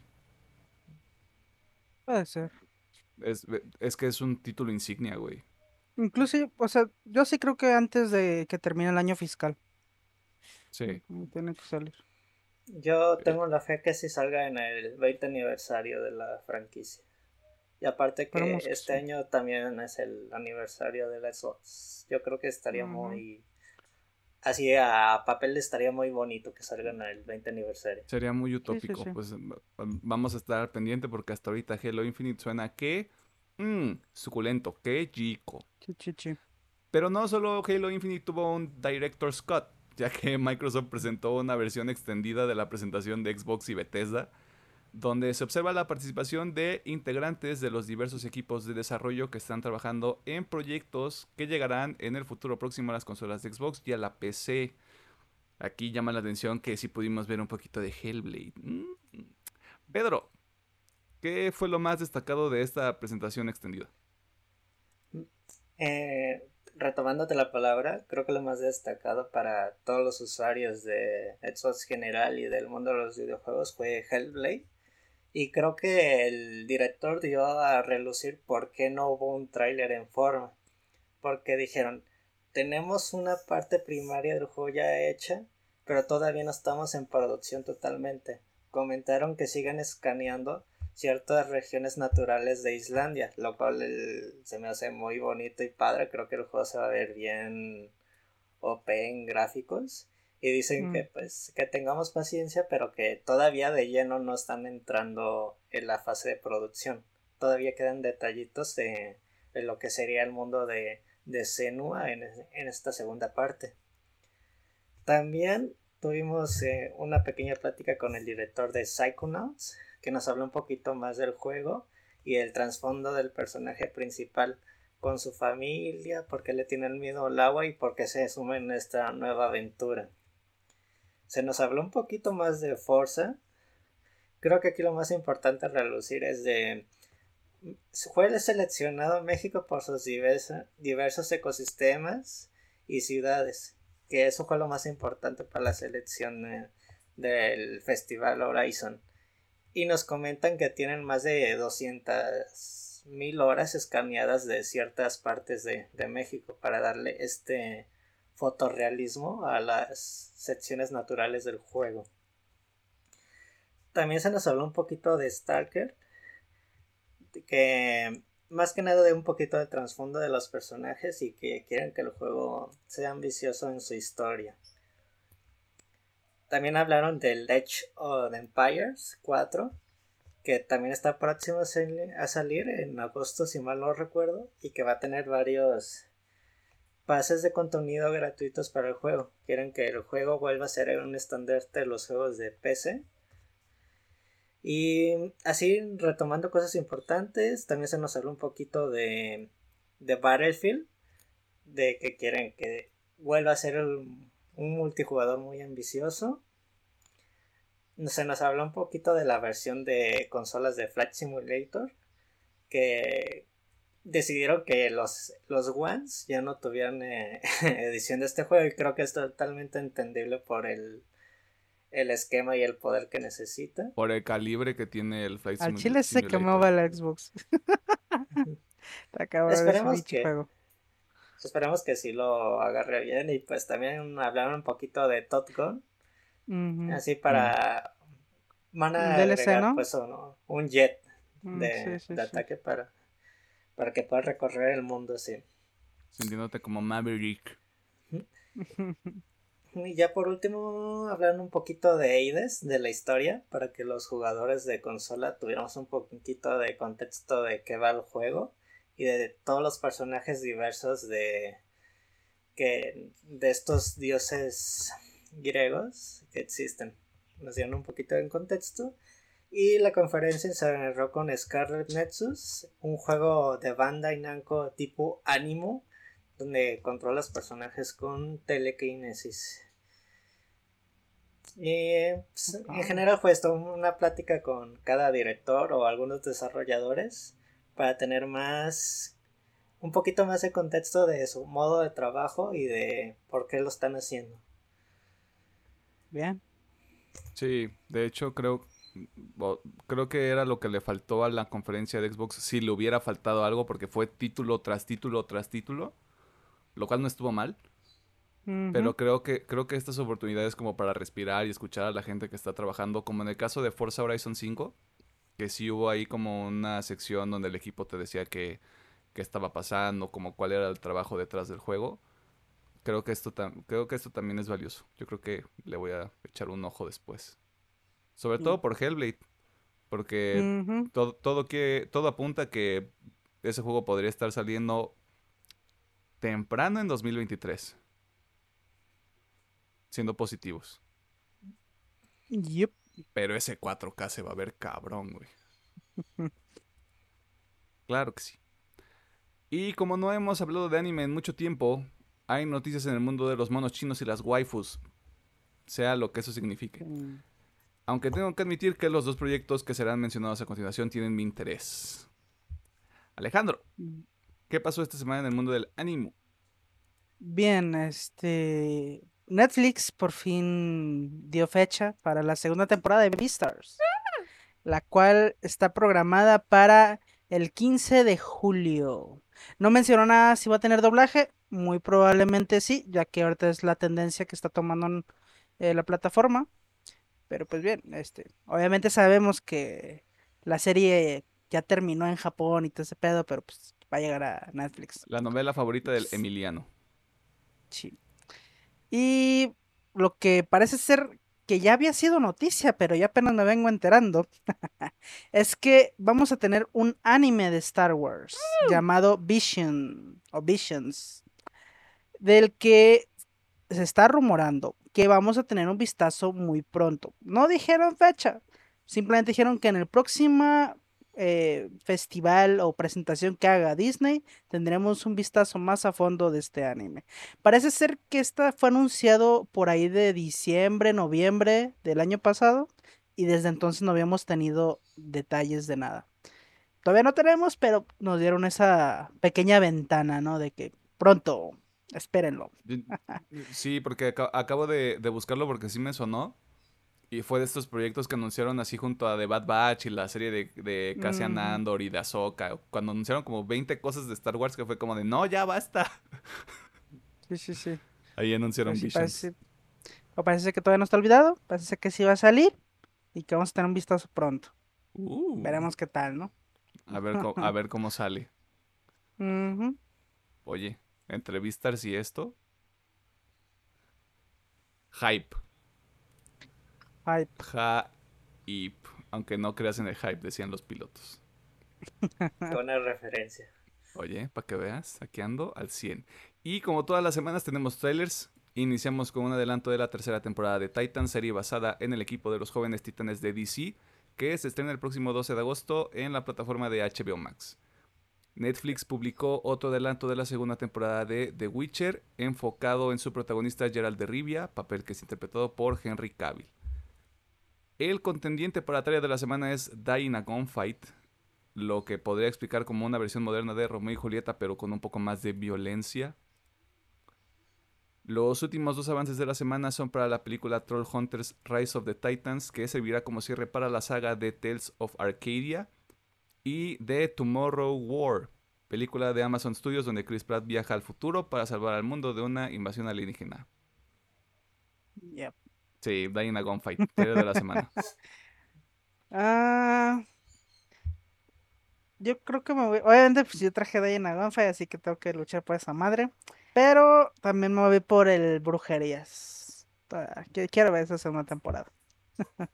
Puede ser. Es, es que es un título insignia, güey. Inclusive, o sea, yo sí creo que antes de que termine el año fiscal. Sí. Tiene que salir. Yo tengo la fe que sí salga en el 20 aniversario de la franquicia. Y aparte que este año también es el aniversario de la Xbox. Yo creo que estaría muy... Así a papel estaría muy bonito que salgan el 20 aniversario. Sería muy utópico. Pues vamos a estar pendiente porque hasta ahorita Halo Infinite suena que... Mmm, suculento, que chico. Pero no solo Halo Infinite tuvo un Director Scott, [laughs] ya que Microsoft presentó una versión extendida de la presentación de Xbox y Bethesda donde se observa la participación de integrantes de los diversos equipos de desarrollo que están trabajando en proyectos que llegarán en el futuro próximo a las consolas de Xbox y a la PC. Aquí llama la atención que sí pudimos ver un poquito de Hellblade. Mm. Pedro, ¿qué fue lo más destacado de esta presentación extendida? Eh, retomándote la palabra, creo que lo más destacado para todos los usuarios de Xbox general y del mundo de los videojuegos fue Hellblade y creo que el director dio a relucir por qué no hubo un tráiler en forma. Porque dijeron, tenemos una parte primaria del juego ya hecha, pero todavía no estamos en producción totalmente. Comentaron que siguen escaneando ciertas regiones naturales de Islandia, lo cual se me hace muy bonito y padre. Creo que el juego se va a ver bien OP en gráficos y dicen que mm. pues que tengamos paciencia pero que todavía de lleno no están entrando en la fase de producción todavía quedan detallitos de, lo que sería el mundo de, de Senua en, esta segunda parte también tuvimos eh, una pequeña plática con el director de Psychonauts que nos habló un poquito más del juego y el trasfondo del personaje principal con su familia, porque le tiene el miedo al agua y porque se sume en esta nueva aventura se nos habló un poquito más de Forza. Creo que aquí lo más importante a relucir es de... Fue seleccionado México por sus diversos ecosistemas y ciudades, que eso fue lo más importante para la selección del Festival Horizon. Y nos comentan que tienen más de 200 mil horas escaneadas de ciertas partes de México para darle este fotorrealismo a las secciones naturales del juego. También se nos habló un poquito de Stalker, que más que nada de un poquito de trasfondo de los personajes y que quieren que el juego sea ambicioso en su historia. También hablaron del Edge of Empires 4, que también está próximo a salir en agosto si mal no recuerdo y que va a tener varios pases de contenido gratuitos para el juego. Quieren que el juego vuelva a ser un estandarte de los juegos de PC. Y así, retomando cosas importantes, también se nos habló un poquito de, de Battlefield, de que quieren que vuelva a ser un multijugador muy ambicioso. Se nos habló un poquito de la versión de consolas de Flight Simulator, que decidieron que los, los Ones ya no tuvieran eh, [laughs] edición de este juego y creo que es totalmente entendible por el, el esquema y el poder que necesita. Por el calibre que tiene el Flight Al chile se quemaba la Xbox. [laughs] esperemos que, juego. Esperemos que sí lo agarre bien y pues también hablaron un poquito de Top Gun. Así para... Van a agregar, pues, un jet mm, de, de ataque para para que puedas recorrer el así. sí. Sintiéndote como Maverick. [laughs] Y ya por último, hablar un poquito de Aides, de la historia, para que los jugadores de consola tuviéramos un poquito de contexto de qué va el juego y de todos los personajes diversos de que de estos dioses griegos que existen. Nos dieron un poquito de contexto y la conferencia se cerró con Scarlet Nexus, un juego de banda y Namco tipo Animo, donde controlas personajes con telekinesis. Y pues, en general fue esto, una plática con cada director o algunos desarrolladores para tener más, un poquito más de contexto de su modo de trabajo y de por qué lo están haciendo. Bien. Sí, de hecho creo creo que era lo que le faltó a la conferencia de Xbox si le hubiera faltado algo porque fue título tras título tras título, lo cual no estuvo mal, pero creo que creo que estas oportunidades como para respirar y escuchar a la gente que está trabajando, como en el caso de Forza Horizon 5, que sí hubo ahí como una sección donde el equipo te decía que qué estaba pasando, como cuál era el trabajo detrás del juego. Creo que esto creo que esto también es valioso. Yo creo que le voy a echar un ojo después. Sobre todo Mm. por Hellblade, porque todo, todo, que, todo apunta que ese juego podría estar saliendo temprano en 2023. Siendo positivos. Yep. Pero ese 4K se va a ver cabrón, güey. [laughs] Claro que sí. Y como no hemos hablado de anime en mucho tiempo, hay noticias en el mundo de los monos chinos y las waifus. Sea lo que eso signifique. Mm. Aunque tengo que admitir que los dos proyectos que serán mencionados a continuación tienen mi interés. Alejandro, ¿qué pasó esta semana en el mundo del anime? Bien, este Netflix por fin dio fecha para la segunda temporada de Beastars, la cual está programada para el 15 de julio. No mencionó nada si va a tener doblaje, muy probablemente sí, ya que ahorita es la tendencia que está tomando eh, la plataforma. Pero pues bien, este, obviamente sabemos que la serie ya terminó en Japón y todo ese pedo, pero pues va a llegar a Netflix. La novela favorita del Emiliano. Sí. Y lo que parece ser que ya había sido noticia, pero ya apenas me vengo enterando, [laughs] es que vamos a tener un anime de Star Wars llamado Vision o Visions, del que se está rumorando que vamos a tener un vistazo muy pronto. No dijeron fecha, simplemente dijeron que en el próximo eh, festival o presentación que haga Disney tendremos un vistazo más a fondo de este anime. Parece ser que esta fue anunciado por ahí de diciembre, noviembre del año pasado y desde entonces no habíamos tenido detalles de nada. Todavía no tenemos, pero nos dieron esa pequeña ventana, ¿no? De que pronto, espérenlo. [laughs] Sí, porque aca- acabo de, de buscarlo porque sí me sonó. Y fue de estos proyectos que anunciaron así junto a The Bad Batch y la serie de, de Cassian Ujú. Andor y de Ahsoka. Cuando anunciaron como 20 cosas de Star Wars que fue como de, no, ya basta. Sí, sí, sí. Ahí anunciaron Pero sí parece, o parece que todavía no está olvidado, parece que sí va a salir y que vamos a tener un vistazo pronto. Uh, Veremos qué tal, ¿no? A ver, a ver cómo sale. [laughs] Oye, entrevistas y esto. Hype. Hype. Hype. Aunque no creas en el hype, decían los pilotos. [laughs] Buena referencia. Oye, para que veas, aquí ando al 100. Y como todas las semanas tenemos trailers. Iniciamos con un adelanto de la tercera temporada de Titan, serie basada en el equipo de los jóvenes titanes de DC, que se estrena el próximo 12 de agosto en la plataforma de HBO Max. Netflix publicó otro adelanto de la segunda temporada de The Witcher, enfocado en su protagonista Gerald de Rivia, papel que es interpretado por Henry Cavill. El contendiente para tarea de la semana es in a Gunfight, lo que podría explicar como una versión moderna de Romeo y Julieta, pero con un poco más de violencia. Los últimos dos avances de la semana son para la película Troll Hunters Rise of the Titans, que servirá como cierre para la saga de Tales of Arcadia, y de Tomorrow War, película de Amazon Studios donde Chris Pratt viaja al futuro para salvar al mundo de una invasión alienígena. Yep. Sí, in a Gunfight, de la semana. [laughs] Ah, yo creo que me voy. Obviamente, pues yo traje de en Gunfight, así que tengo que luchar por esa madre. Pero también me voy por el Brujerías. Ah, Quiero ver esa segunda temporada. [laughs]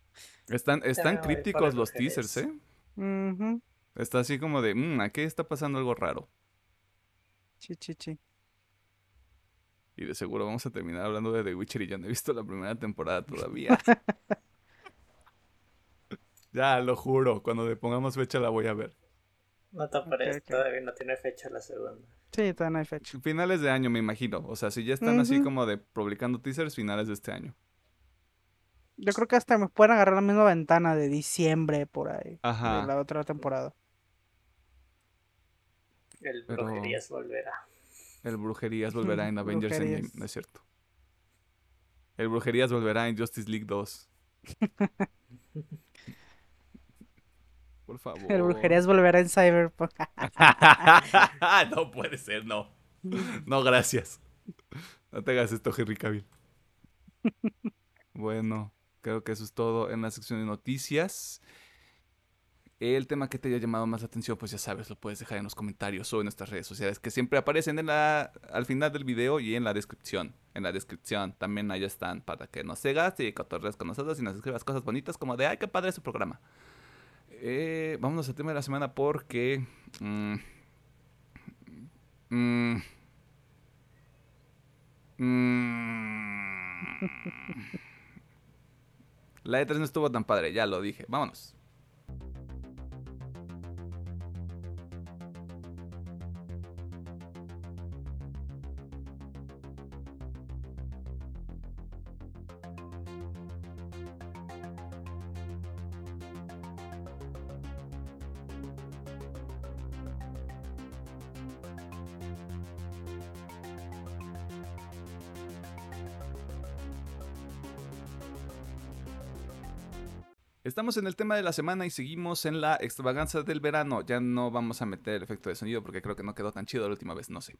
Están, están críticos los Brujerías. teasers, ¿eh? Ujú, Está así como de, mmm, aquí está pasando algo raro. Sí, sí, sí. Y de seguro vamos a terminar hablando de The Witcher y ya no he visto la primera temporada todavía. [laughs] ya, lo juro, cuando le pongamos fecha la voy a ver. No te aparece, todavía no tiene fecha la segunda. Sí, todavía no hay fecha. Finales de año, me imagino. O sea, si ya están así como de publicando teasers, finales de este año. Yo creo que hasta me pueden agarrar la misma ventana de diciembre por ahí. Ajá. De la otra temporada. El Pero- Brujerías volverá. El Brujerías volverá en [laughs] Avengers Endgame, no es cierto. El Brujerías volverá en Justice League 2. [laughs] por favor. El brujerías volverá en Cyberpunk. [laughs] no puede ser, no. No, gracias. No te hagas esto, Henry Cavill. Bueno, creo que eso es todo en la sección de noticias. El tema que te haya llamado más la atención, pues ya sabes, lo puedes dejar en los comentarios o en nuestras redes sociales que siempre aparecen en la, al final del video y en la descripción. En la descripción también ahí están para que nos sigas y cotorres con nosotros y nos escribas cosas bonitas como de, ay, qué padre su programa. Eh, vámonos al tema de la semana porque... mm, mm, mm, [laughs] la E3 no estuvo tan padre, ya lo dije. Vámonos. Estamos en el tema de la semana y seguimos en la extravaganza del verano. Ya no vamos a meter el efecto de sonido porque creo que no quedó tan chido la última vez, no sé.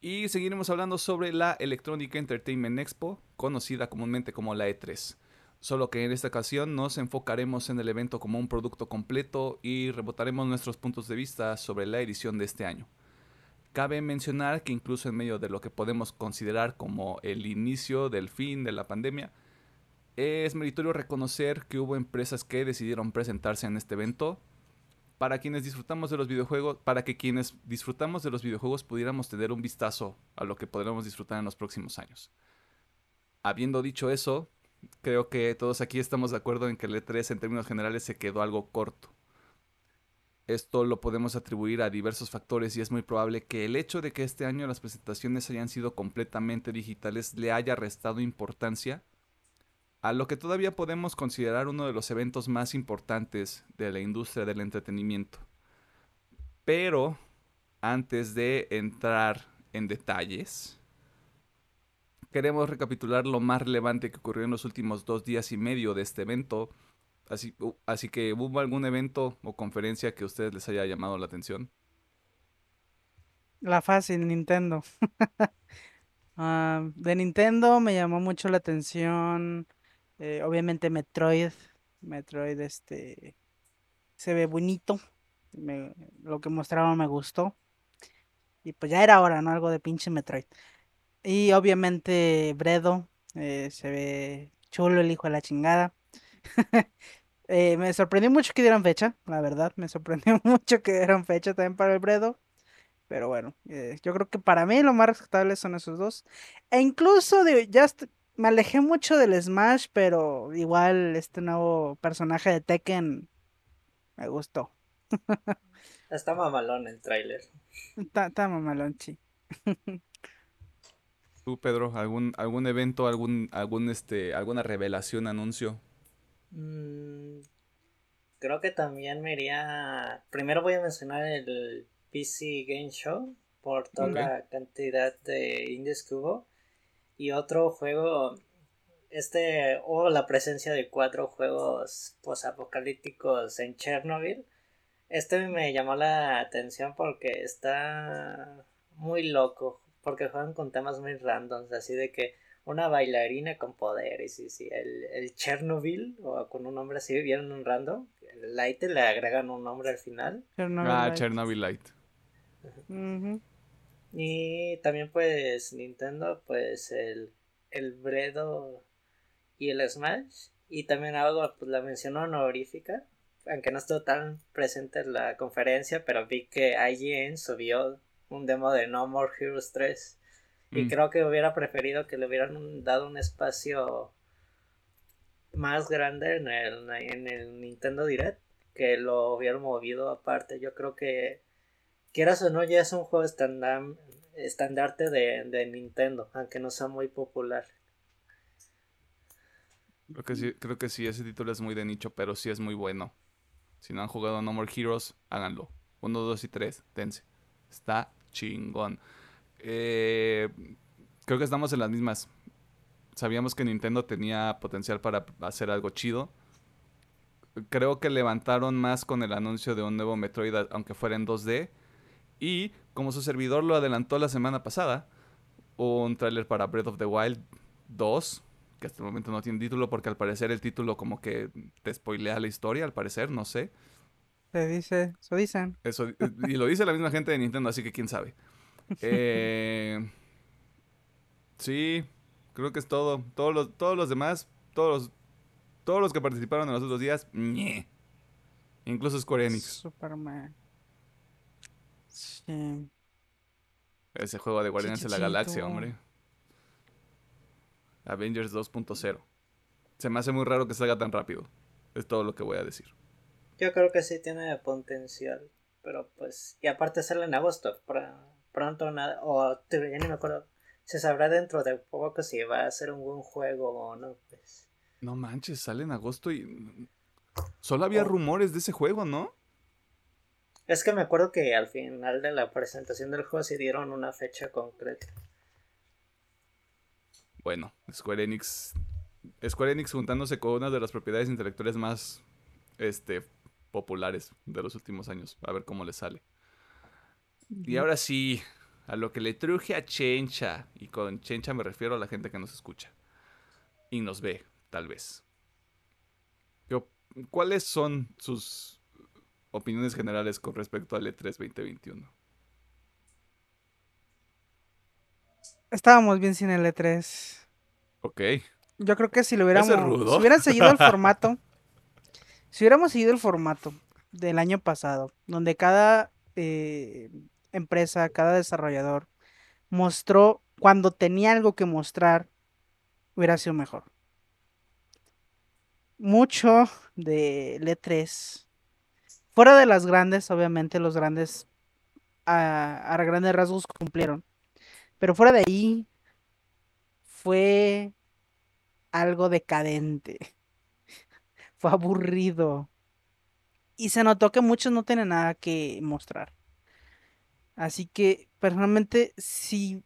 Y seguiremos hablando sobre la Electronic Entertainment Expo, conocida comúnmente como la E3. Solo que en esta ocasión nos enfocaremos en el evento como un producto completo y rebotaremos nuestros puntos de vista sobre la edición de este año. Cabe mencionar que incluso en medio de lo que podemos considerar como el inicio del fin de la pandemia, es meritorio reconocer que hubo empresas que decidieron presentarse en este evento para quienes disfrutamos de los videojuegos, para que quienes disfrutamos de los videojuegos pudiéramos tener un vistazo a lo que podremos disfrutar en los próximos años. Habiendo dicho eso, creo que todos aquí estamos de acuerdo en que el E3 en términos generales se quedó algo corto. Esto lo podemos atribuir a diversos factores y es muy probable que el hecho de que este año las presentaciones hayan sido completamente digitales le haya restado importancia a lo que todavía podemos considerar uno de los eventos más importantes de la industria del entretenimiento. Pero antes de entrar en detalles, queremos recapitular lo más relevante que ocurrió en los últimos dos días y medio de este evento. Así, uh, que, ¿hubo algún evento o conferencia que a ustedes les haya llamado la atención? La fácil, Nintendo. [laughs] Ah, de Nintendo me llamó mucho la atención. Eh, obviamente Metroid. Metroid, este. Se ve bonito. lo que mostraron me gustó. Y pues ya era hora, ¿no? Algo de pinche Metroid. Y obviamente Bredo. eh, se ve chulo el hijo de la chingada. [laughs] Eh, me sorprendió mucho que dieran fecha, la verdad. Me sorprendió [laughs] mucho que dieran fecha también para el Bredo. Pero bueno, yo creo que para mí lo más rescatable son esos dos. E incluso de, ya me alejé mucho del Smash, pero igual este nuevo personaje de Tekken me gustó. [laughs] Está mamalón el tráiler. Está, está mamalón, sí. [laughs] ¿Tú, Pedro, algún, algún evento, algún, algún, este, alguna revelación, anuncio? Mm, creo que también me iría. Primero voy a mencionar el PC Game Show por toda la cantidad de indies que hubo. Y otro juego. Este. O la presencia de cuatro juegos posapocalípticos en Chernobyl. Este me llamó la atención porque está muy loco. Porque juegan con temas muy randoms. Así de que una bailarina con poderes. Y sí, el, el Chernobyl, o con un nombre así, vieron un random. El Light le agregan un nombre al final. Chernobyl ah, Light. Chernobyl Light. Ujú. Y también pues Nintendo, pues el, el Bredo y el Smash. Y también hago pues, la mención honorífica, aunque no estuvo tan presente en la conferencia, pero vi que IGN subió un demo de No More Heroes 3. Y Mm. creo que hubiera preferido que le hubieran dado un espacio más grande en el, en el Nintendo Direct, que lo hubieran movido aparte. Yo creo que, quieras o no, ya es un juego estandarte de, de Nintendo, aunque no sea muy popular. Creo que sí, creo que sí, ese título es muy de nicho, pero sí es muy bueno. Si no han jugado No More Heroes, háganlo. 1, 2 y 3, dense. Está chingón. Eh, creo que estamos en las mismas. Sabíamos que Nintendo tenía potencial para hacer algo chido. creo que levantaron más con el anuncio de un nuevo Metroid, aunque fuera en 2D. Y como su servidor lo adelantó la semana pasada, un tráiler para Breath of the Wild 2, que hasta el momento no tiene título porque al parecer el título como que te spoilea la historia, al parecer, no sé. Se dice, eso dicen. Eso, [laughs] y lo dice la misma gente de Nintendo, así que quién sabe. [laughs] Eh, sí, creo que es todo. Todos los, todos los demás, todos los, todos los que participaron en los otros días, ñe. Incluso Square Enix. Superman. Sí. Ese juego de Guardianes de la Galaxia, hombre. Avengers 2.0. Se me hace muy raro que salga tan rápido. Es todo lo que voy a decir. Yo creo que sí tiene potencial. Pero pues. Y aparte sale en agosto. pr- pronto nada. O ya ni me acuerdo. Se sabrá dentro de poco si va a ser un buen juego o no. Pues. No manches, sale en agosto y... Solo había Oh. rumores de ese juego, ¿no? Es que me acuerdo que al final de la presentación del juego sí dieron una fecha concreta. Bueno, Square Enix. Square Enix juntándose con una de las propiedades intelectuales más este, populares de los últimos años. A ver cómo le sale. Y ahora sí, a lo que le truje a Chencha. Y con Chencha me refiero a la gente que nos escucha. Y nos ve, tal vez. ¿Qué op- ¿Cuáles son sus opiniones generales con respecto al E E3 2021? Estábamos bien sin el E3. Ok. Yo creo que si lo hubiéramos. rudo. Si hubieran seguido el [laughs] formato. si hubiéramos seguido el formato del año pasado, donde cada eh, empresa, cada desarrollador mostró cuando tenía algo que mostrar, hubiera sido mejor. Mucho de E3. Fuera de las grandes, obviamente los grandes a, a grandes rasgos cumplieron. Pero fuera de ahí fue algo decadente. [laughs] Fue aburrido. Y se notó que muchos no tienen nada que mostrar. Así que, personalmente, si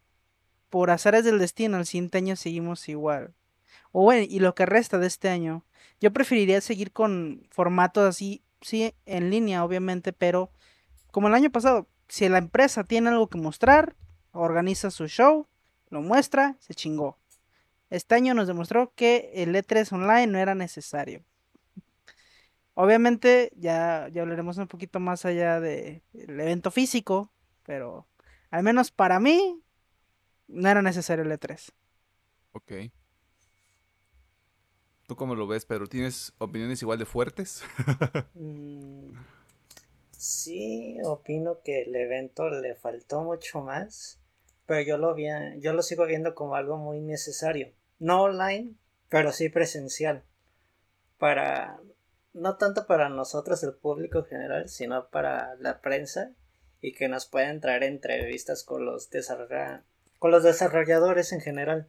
por azares del destino el siguiente año seguimos igual. O bueno, y lo que resta de este año, yo preferiría seguir con formatos así, sí, en línea, obviamente, pero como el año pasado, si la empresa tiene algo que mostrar, organiza su show, lo muestra, se chingó. Este año nos demostró que el E3 online no era necesario. Obviamente, ya, ya hablaremos un poquito más allá del evento físico, pero al menos para mí no era necesario el E E3. Ok. ¿Tú cómo lo ves, Pedro? ¿Tienes opiniones igual de fuertes? [laughs] Mm, sí, opino que el evento le faltó mucho más, pero yo lo vi, yo lo sigo viendo como algo muy necesario. No online, pero sí presencial. Para, no tanto para nosotros, el público en general, sino para la prensa y que nos puedan traer entrevistas con los, con los desarrolladores en general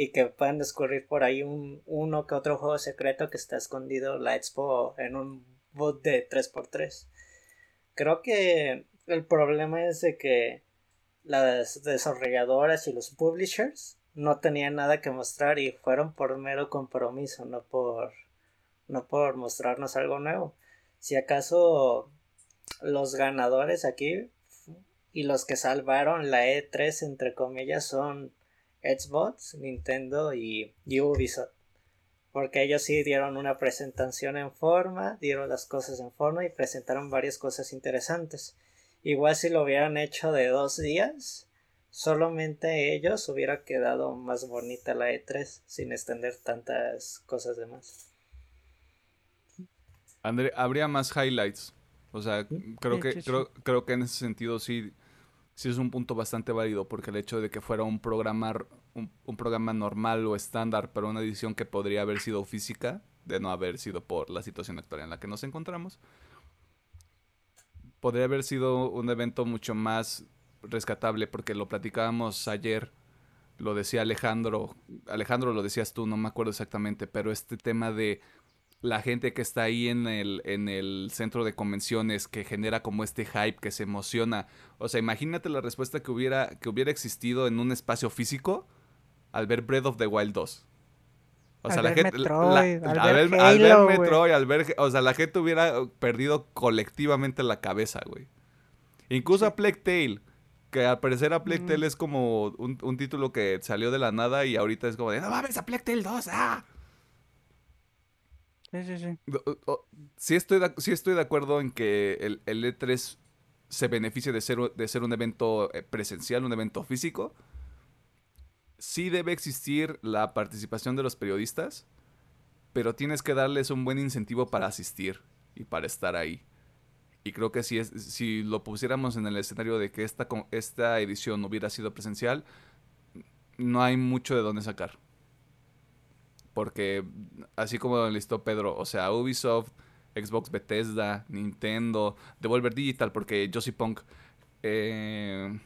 y que puedan descubrir por ahí un, uno que otro juego secreto que está escondido la expo en un bot de 3x3. Creo que el problema es de que las desarrolladoras y los publishers no tenían nada que mostrar y fueron por mero compromiso, no por no por mostrarnos algo nuevo. Si acaso los ganadores aquí y los que salvaron la E3 entre comillas son Xbox, Nintendo y, y Ubisoft. Porque ellos sí dieron una presentación en forma, dieron las cosas en forma y presentaron varias cosas interesantes. Igual si lo hubieran hecho de dos días, solamente ellos hubiera quedado más bonita la E3 sin extender tantas cosas de más. André, habría más highlights. O sea, creo que, creo, creo que en ese sentido sí, sí es un punto bastante válido, porque el hecho de que fuera un programa, un, un programa normal o estándar, pero una edición que podría haber sido física, de no haber sido por la situación actual en la que nos encontramos, podría haber sido un evento mucho más rescatable, porque lo platicábamos ayer, lo decía Alejandro, Alejandro lo decías tú, no me acuerdo exactamente, pero este tema de la gente que está ahí en el, en el centro de convenciones que genera como este hype, que se emociona. O sea, imagínate la respuesta que hubiera, que hubiera existido en un espacio físico al ver Breath of the Wild 2. O sea, Al la ver gente. Metroid, la- al al ver al Halo, güey. Metroid, al ver. O sea, la gente hubiera perdido colectivamente la cabeza, güey. Incluso a Plague Tale. Que al parecer a Plague Mm. Tale es como un, un título que salió de la nada y ahorita es como de. ¡No mames, a Plague Tale 2! ¡Ah! Sí, sí, sí. Estoy, de, estoy de acuerdo en que el, el E3 se beneficie de ser, de ser un evento eh, presencial, un evento físico. Sí debe existir la participación de los periodistas, pero tienes que darles un buen incentivo para asistir y para estar ahí. Y creo que si, es, si lo pusiéramos en el escenario de que esta, esta edición hubiera sido presencial, no hay mucho de dónde sacar. Porque, así como lo listó Pedro, o sea, Ubisoft, Xbox Bethesda, Nintendo, Devolver Digital, porque Josie Punk eh,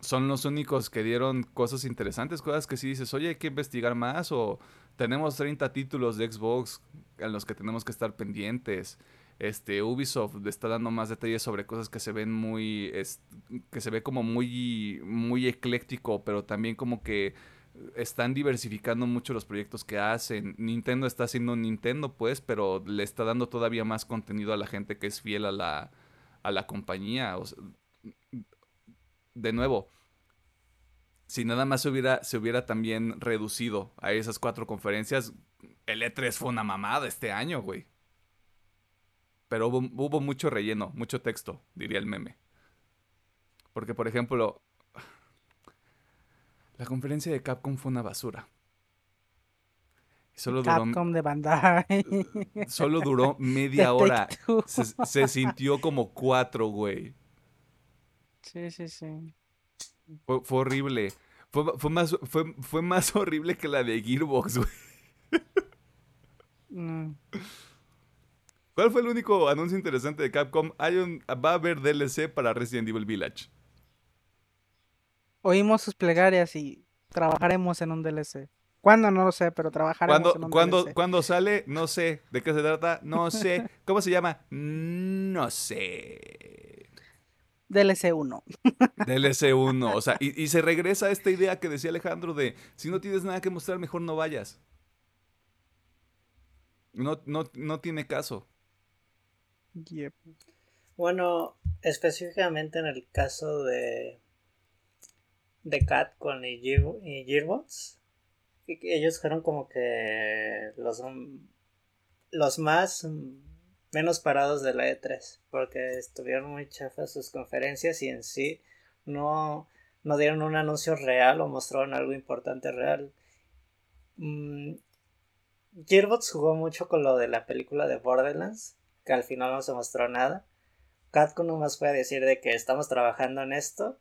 son los únicos que dieron cosas interesantes, cosas que sí dices, oye, hay que investigar más, o tenemos 30 títulos de Xbox en los que tenemos que estar pendientes. Este, Ubisoft está dando más detalles sobre cosas que se ven muy, es- que se ve como muy, muy ecléctico, pero también como que están diversificando mucho los proyectos que hacen. Nintendo está haciendo Nintendo, pues, pero le está dando todavía más contenido a la gente que es fiel a la, a la compañía. De nuevo, si nada más se hubiera, se hubiera también reducido a esas cuatro conferencias, el E3 fue una mamada este año, güey. Pero hubo mucho relleno, mucho texto, diría el meme. Porque, por ejemplo, la conferencia de Capcom fue una basura. Solo duró, Capcom de Bandai. solo duró [laughs] media hora. Se, se sintió como cuatro, güey. Sí, sí, sí. Fue, fue horrible. Fue, fue más, fue, fue más horrible que la de Gearbox, güey. Mm. ¿Cuál fue el único anuncio interesante de Capcom? Hay un, va a haber DLC para Resident Evil Village. Oímos sus plegarias y trabajaremos en un DLC. ¿Cuándo? No lo sé, pero trabajaremos ¿Cuándo, en un cuándo, DLC. cuándo sale? No sé. ¿De qué se trata? No [laughs] sé. ¿Cómo se llama? No sé. DLC 1. DLC 1. O sea, y, y se regresa a esta idea que decía Alejandro de si no tienes nada que mostrar, mejor no vayas. No, no, no tiene caso. Yep. Bueno, específicamente en el caso de de y Gearbox, y que ellos fueron como que los mm, los más mm, menos parados de la E3, porque estuvieron muy chafas sus conferencias y en sí no no dieron un anuncio real o mostraron algo importante real. Mm, Gearbox jugó mucho con lo de la película de Borderlands, que al final no se mostró nada. Capcom nomás fue a decir de que estamos trabajando en esto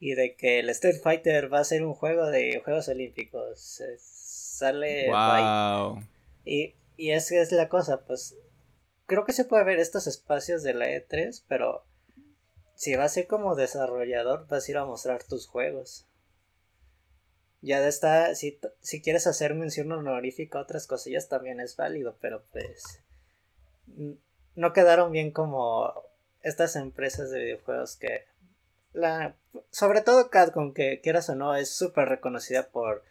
y de que el Street Fighter va a ser un juego de Juegos Olímpicos. Eh, Sale. Wow. Y, y esa es la cosa, pues creo que se puede ver estos espacios de la E3, pero si vas a ir como desarrollador, vas a ir a mostrar tus juegos. Ya de esta, si, si quieres hacer mención honorífica a otras cosillas también es válido, pero pues no quedaron bien como estas empresas de videojuegos que la sobre todo Capcom que quieras o no es súper reconocida por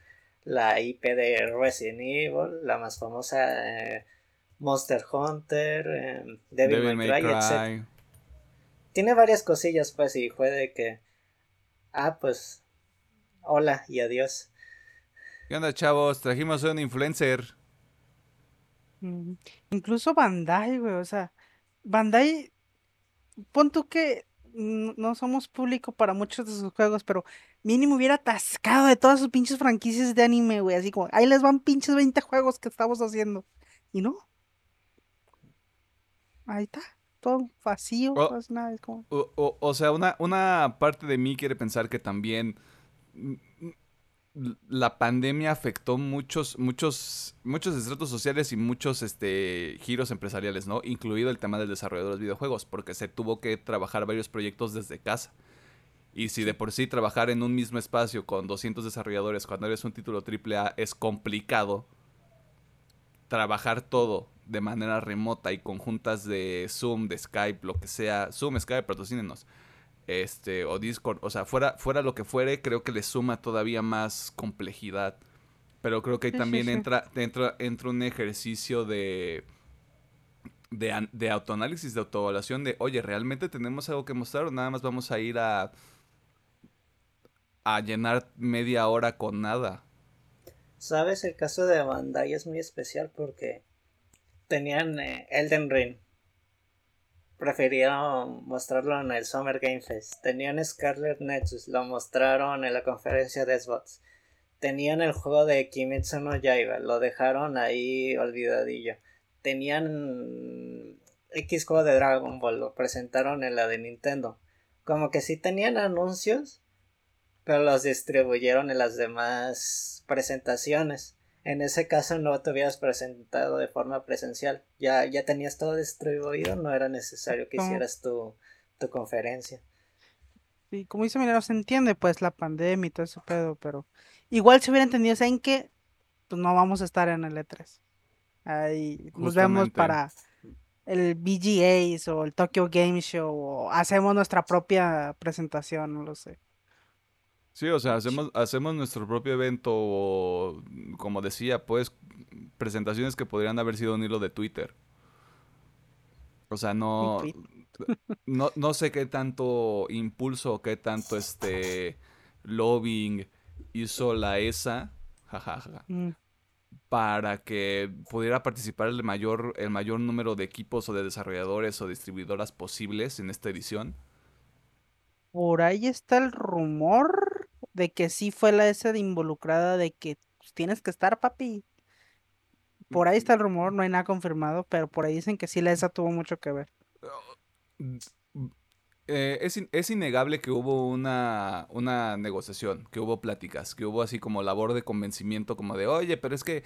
la IP de Resident Evil, la más famosa eh, Monster Hunter, eh, Devil, Devil May May Cry, etc. Tiene varias cosillas pues y fue de que ah pues hola y adiós. ¿Qué onda, chavos? Trajimos a un influencer. Mm, Incluso Bandai, güey, o sea, Bandai, pon tú que no somos público para muchos de sus juegos, pero mínimo hubiera atascado de todas sus pinches franquicias de anime, güey, así como, ahí les van pinches 20 juegos que estamos haciendo. Y no. Ahí está, todo vacío, no es nada, es como, O, o- o sea, una, una parte de mí quiere pensar que también la pandemia afectó muchos, muchos, muchos estratos sociales y muchos este, giros empresariales, ¿no? Incluido el tema del desarrollo de los videojuegos, porque se tuvo que trabajar varios proyectos desde casa. Y si de por sí trabajar en un mismo espacio con 200 desarrolladores cuando eres un título AAA es complicado, trabajar todo de manera remota y con juntas de Zoom, de Skype, lo que sea, Zoom, Skype, patrocínenos, este, o Discord, o sea, fuera, fuera lo que fuere, creo que le suma todavía más complejidad. Pero creo que ahí Sí, sí, también sí. Entra, entra, entra un ejercicio de, de, de autoanálisis, de autoevaluación, de, oye, ¿realmente tenemos algo que mostrar o nada más vamos a ir a, a llenar media hora con nada? ¿Sabes? El caso de Bandai es muy especial porque tenían eh, Elden Ring. Prefirieron mostrarlo en el Summer Game Fest. Tenían Scarlet Nexus, lo mostraron en la conferencia de Xbox. Tenían el juego de Kimetsu no Yaiba, lo dejaron ahí olvidadillo. Tenían X juego de Dragon Ball, lo presentaron en la de Nintendo. Como que sí tenían anuncios, pero los distribuyeron en las demás presentaciones. En ese caso no te hubieras presentado de forma presencial. Ya, ya tenías todo distribuido, no era necesario que hicieras tu, tu conferencia. Y como dice Minero, se entiende pues la pandemia y todo ese pedo, pero igual se hubiera entendido, ¿saben qué? Pues no vamos a estar en el E3. Ahí nos vemos para el VGAs o el Tokyo Game Show o hacemos nuestra propia presentación, no lo sé. Sí, o sea, hacemos, hacemos nuestro propio evento o, como decía, pues, presentaciones que podrían haber sido un hilo de Twitter. O sea, no, [laughs] no, no sé qué tanto impulso, qué tanto este lobbying hizo la ESA, jajaja, Mm, para que pudiera participar el mayor, el mayor número de equipos o de desarrolladores o distribuidoras posibles en esta edición. Por ahí está el rumor de que sí fue la esa de involucrada de que pues, tienes que estar, papi. Por ahí está el rumor, no hay nada confirmado, pero por ahí dicen que sí la ESA tuvo mucho que ver. Eh, es, in- es innegable que hubo una, una negociación, que hubo pláticas, que hubo así como labor de convencimiento, como de, oye, pero es que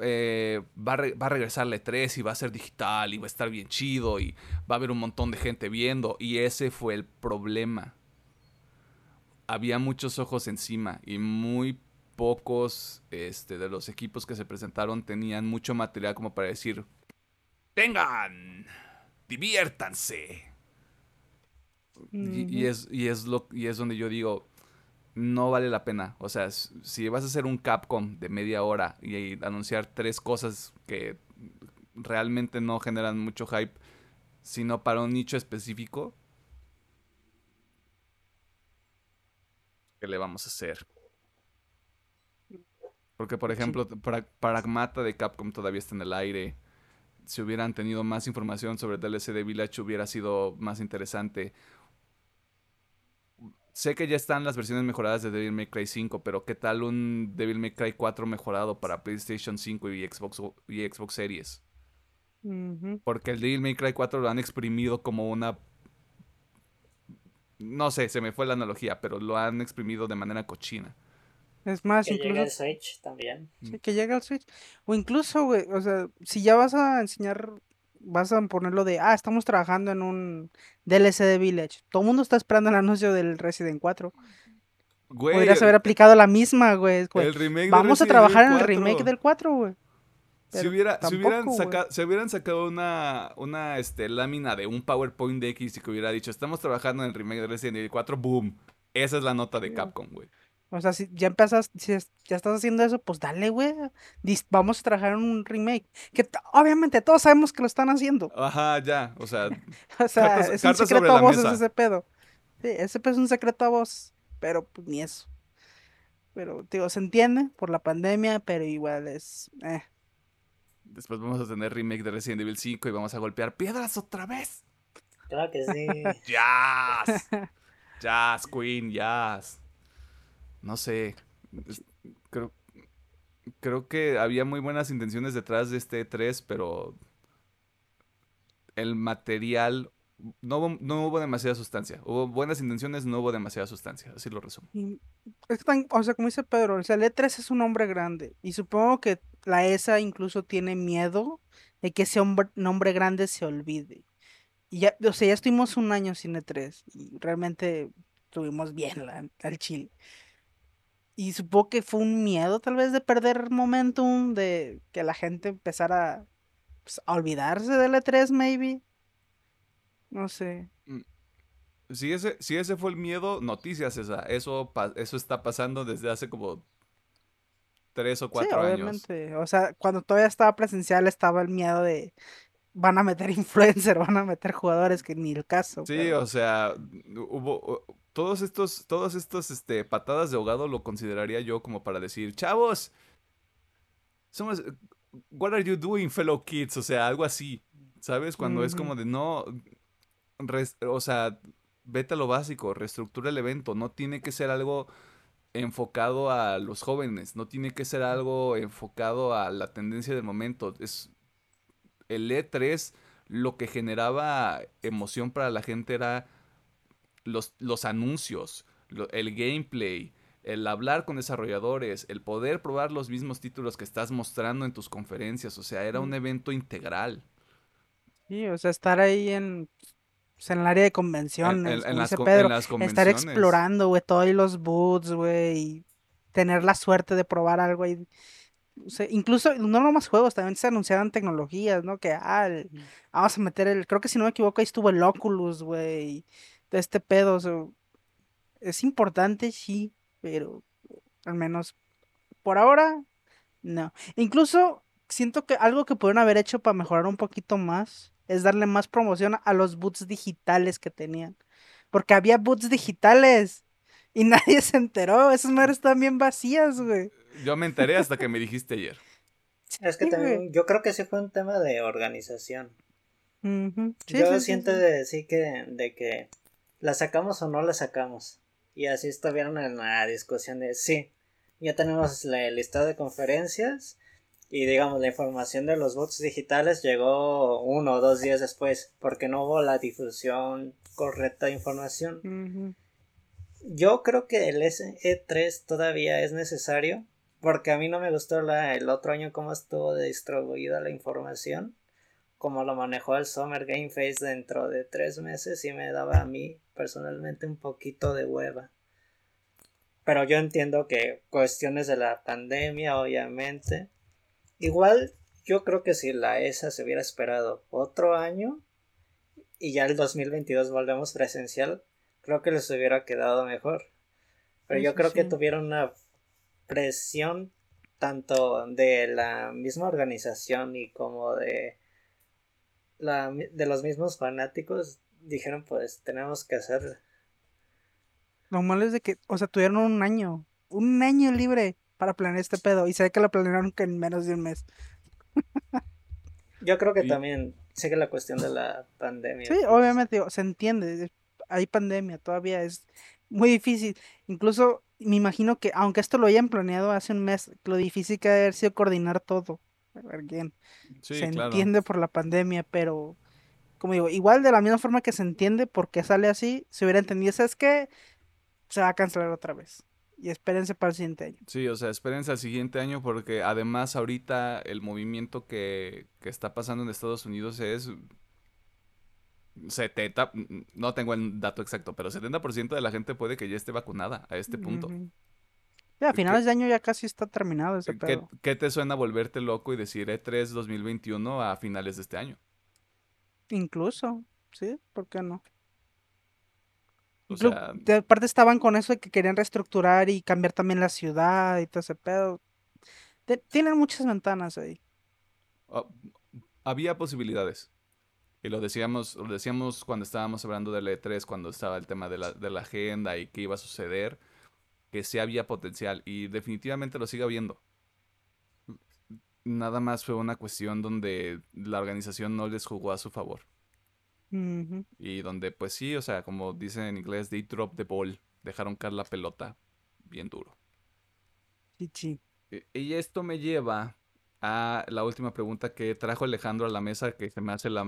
eh, va, va a regresar la E3 y va a ser digital y va a estar bien chido y va a haber un montón de gente viendo. Y ese fue el problema. Había muchos ojos encima y muy pocos este, de los equipos que se presentaron tenían mucho material como para decir, tengan, diviértanse. Y, es, y, es lo, y es donde yo digo, no vale la pena. O sea, si vas a hacer un Capcom de media hora y, y anunciar tres cosas que realmente no generan mucho hype, sino para un nicho específico, ¿qué le vamos a hacer? Porque, por Sí. ejemplo, para, Pragmata de Capcom todavía está en el aire. Si hubieran tenido más información sobre DLC de Village hubiera sido más interesante. Sé que ya están las versiones mejoradas de Devil May Cry 5, pero ¿qué tal un Devil May Cry 4 mejorado para PlayStation 5 y Xbox, y Xbox Series? Porque el Devil May Cry 4 lo han exprimido como una... No sé, se me fue la analogía, pero lo han exprimido de manera cochina. Es más, Que llegue incluso el Switch también. sí, que llegue al Switch. O incluso, güey, o sea, si ya vas a enseñar, vas a ponerlo de, ah, estamos trabajando en un DLC de Village. Todo el mundo está esperando el anuncio del Resident 4. Güey, Podrías el, haber aplicado la misma, güey. güey. el remake de Vamos a trabajar en el remake 4. del 4, güey. Si, hubiera, si, hubieran saca- si hubieran sacado una, una este, lámina de un PowerPoint de X y que hubiera dicho, estamos trabajando en el remake de Resident Evil 4, boom. Esa es la nota de. Capcom, güey. O sea, si ya empezas, si ya estás haciendo eso, pues dale, güey. Vamos a trabajar en un remake. Que obviamente todos sabemos que lo están haciendo. Ajá, ya, o sea, [laughs] O sea, Cartas- es un secreto a mesa. ese pedo. Sí, ese pedo es un secreto a voz. Pero pues ni eso. Pero, digo, se entiende por la pandemia, pero igual es. eh. Después vamos a tener remake de Resident Evil 5 y vamos a golpear piedras otra vez. Claro que sí. [laughs] Jazz. Jazz, Queen, Jazz. No sé. Creo, creo que había muy buenas intenciones detrás de este 3, pero el material no hubo, no hubo demasiada sustancia. Hubo buenas intenciones, no hubo demasiada sustancia. Así lo resumo. Y es que tan- o sea, como dice Pedro, o sea, el E3 es un hombre grande. Y supongo que la ESA incluso tiene miedo de que ese nombre grande se olvide. Y ya, o sea, ya estuvimos un año sin E3 y realmente estuvimos bien la- al chile. Y supongo que fue un miedo tal vez de perder momentum, de que la gente empezara pues, a olvidarse del E3, maybe. No sé. Si ese, ese fue el miedo, noticias esa. Eso, eso está pasando desde hace como tres o Sí, cuatro años. obviamente. O sea, cuando todavía estaba presencial estaba el miedo de van a meter [laughs] influencer, van a meter jugadores que ni el caso. Sí, pero- o sea, hubo todos estos, todos estos, este, patadas de ahogado lo consideraría yo como para decir, chavos, somos, what are you doing, fellow kids? O sea, algo así, ¿sabes? Cuando es como de no, res- o sea, vete a lo básico, reestructura el evento, no tiene que ser algo enfocado a los jóvenes, no tiene que ser algo enfocado a la tendencia del momento, es el E3 lo que generaba emoción para la gente era los, los anuncios, lo- el gameplay, el hablar con desarrolladores, el poder probar los mismos títulos que estás mostrando en tus conferencias, o sea, era un evento integral. Sí, o sea, estar ahí en, pues, en el área de En, convenciones, en- en las, dice Pedro, las estar explorando, güey, todos los booths, güey, y tener la suerte de probar algo ahí. O sea, incluso, no nomás juegos, también se anunciaban tecnologías, ¿no? Que, ah, el- vamos a meter el, creo que si no me equivoco, ahí estuvo el Oculus, güey, de este pedo, o sea, es importante, sí, pero al menos por ahora, no. Incluso siento que algo que pudieron haber hecho para mejorar un poquito más es darle más promoción a los boots digitales que tenían. Porque había boots digitales y [laughs] nadie se enteró. Esas madres están bien vacías, güey. Yo me enteré hasta que me dijiste ayer. Es que Sí, güey. también, yo creo que sí fue un tema de organización. Sí, yo sí, siento sí. de sí que de que la sacamos o no la sacamos. Y así estuvieron en la discusión de sí, ya tenemos la- el listado de conferencias y digamos la información de los bots digitales llegó uno o dos días después porque no hubo la difusión correcta de información. Yo creo que el SE3 todavía es necesario porque a mí no me gustó la, el otro año cómo estuvo distribuida la información, como lo manejó el Summer Game Face dentro de tres meses y me daba a mí personalmente un poquito de hueva. Pero yo entiendo que cuestiones de la pandemia, obviamente. Igual yo creo que si la ESA se hubiera esperado otro año y ya el 2022 volvemos presencial, creo que les hubiera quedado mejor. Pero Sí, yo sí, creo que tuvieron una presión tanto de la misma organización y como de la, de los mismos fanáticos dijeron pues tenemos que hacer Lo malo es de que, o sea, tuvieron un año, un año libre para planear este pedo y se ve que lo planearon que en menos de un mes. yo creo que Y- también sigue la cuestión de la pandemia Sí, pues. obviamente, digo, se entiende, es- hay pandemia, todavía es muy difícil. Incluso me imagino que, aunque esto lo hayan planeado hace un mes, lo difícil que ha haber sido coordinar todo. Again, Sí, se claro. entiende por la pandemia, pero como digo, igual de la misma forma que se entiende por qué sale así, se hubiera entendido, ¿sabes qué? Se va a cancelar otra vez. Y espérense para el siguiente año. Sí, o sea, espérense al siguiente año porque además ahorita el movimiento que, que está pasando en Estados Unidos es 70, mm, no tengo el dato exacto, pero 70% de la gente puede que ya esté vacunada a este punto. Ya, a ¿Qué- finales de año ya casi está terminado ese ¿Qué, pedo. qué te suena volverte loco y decir E E3 2021 a finales de este año? Incluso, ¿sí? ¿Por qué no? O sea, aparte estaban con eso de que querían reestructurar y cambiar también la ciudad y todo ese pedo. Te- tienen muchas ventanas ahí. ah, había posibilidades. Y lo decíamos, lo decíamos cuando estábamos hablando del E3, cuando estaba el tema de la, de la agenda y qué iba a suceder, que sí había potencial y definitivamente lo sigue habiendo. Nada más fue una cuestión donde la organización no les jugó a su favor. Y donde, pues sí, o sea, como dicen en inglés, they dropped the ball. Dejaron caer la pelota bien duro. Sí, sí. E- Y esto me lleva a la última pregunta que trajo Alejandro a la mesa, que se me hace la,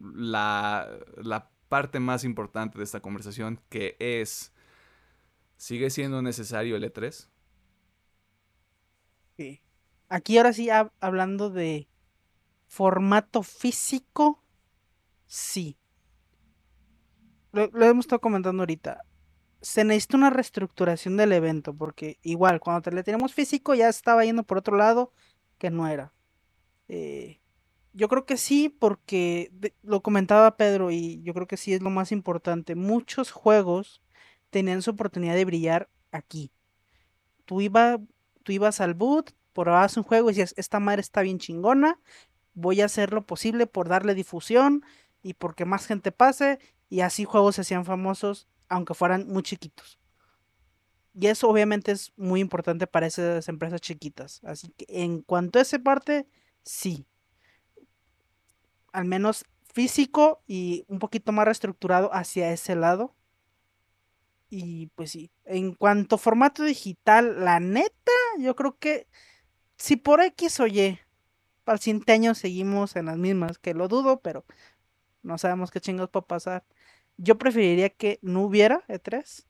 la, la parte más importante de esta conversación, que es, ¿sigue siendo necesario el E E3? Sí. Aquí ahora sí, hab- hablando de formato físico, sí. Lo, hemos estado comentando ahorita. Se necesita una reestructuración del evento, porque igual, cuando te le teníamos físico, ya estaba yendo por otro lado que no era. Eh, yo creo que sí, porque lo comentaba Pedro, y yo creo que sí es lo más importante. Muchos juegos tenían su oportunidad de brillar aquí. Tú tú ibas al boot, probabas un juego y decías, esta madre está bien chingona, voy a hacer lo posible por darle difusión y porque más gente pase y así juegos se hacían famosos aunque fueran muy chiquitos. Y eso obviamente es muy importante para esas empresas chiquitas. Así que en cuanto a esa parte, sí. Al menos físico y un poquito más reestructurado hacia ese lado. Y pues sí, en cuanto a formato digital, la neta, yo creo que si por X o Y, para el siguiente año seguimos en las mismas, que lo dudo, pero no sabemos qué chingados puede pasar. Yo preferiría que no hubiera E3.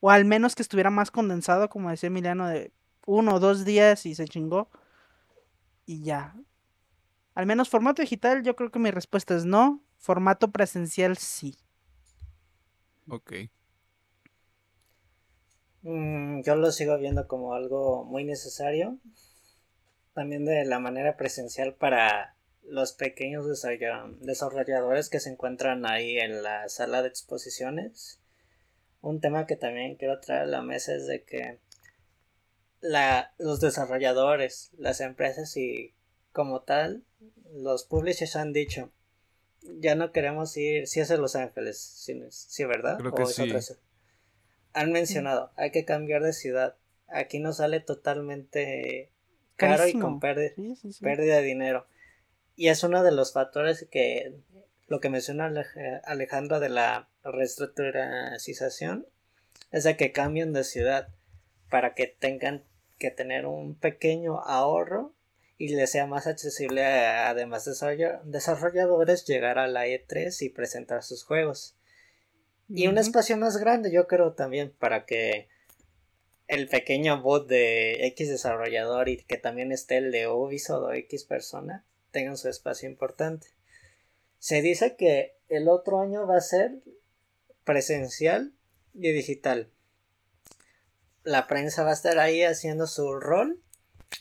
O al menos que estuviera más condensado, como decía Emiliano, de uno o dos días y se chingó. Y ya. Al menos formato digital, yo creo que mi respuesta es no. Formato presencial, sí. Ok. Mm, yo lo sigo viendo como algo muy necesario. También de la manera presencial para los pequeños desarrolladores que se encuentran ahí en la sala de exposiciones. Un tema que también quiero traer a la mesa es de que la, los desarrolladores, las empresas y como tal, los publishers han dicho, ya no queremos ir, si es en Los Ángeles, si, verdad. Creo que sí. Han mencionado, hay que cambiar de ciudad. Aquí nos sale totalmente caro y con pérdida, pérdida de dinero. Y es uno de los factores que lo que menciona Alejandro de la reestructuración es de que cambien de ciudad para que tengan que tener un pequeño ahorro y les sea más accesible a además desarrolladores llegar a la E3 y presentar sus juegos. Y un espacio más grande yo creo también para que el pequeño bot de X desarrollador y que también esté el de Ubisoft o X persona tengan su espacio importante. Se dice que el otro año va a ser presencial y digital. La prensa va a estar ahí haciendo su rol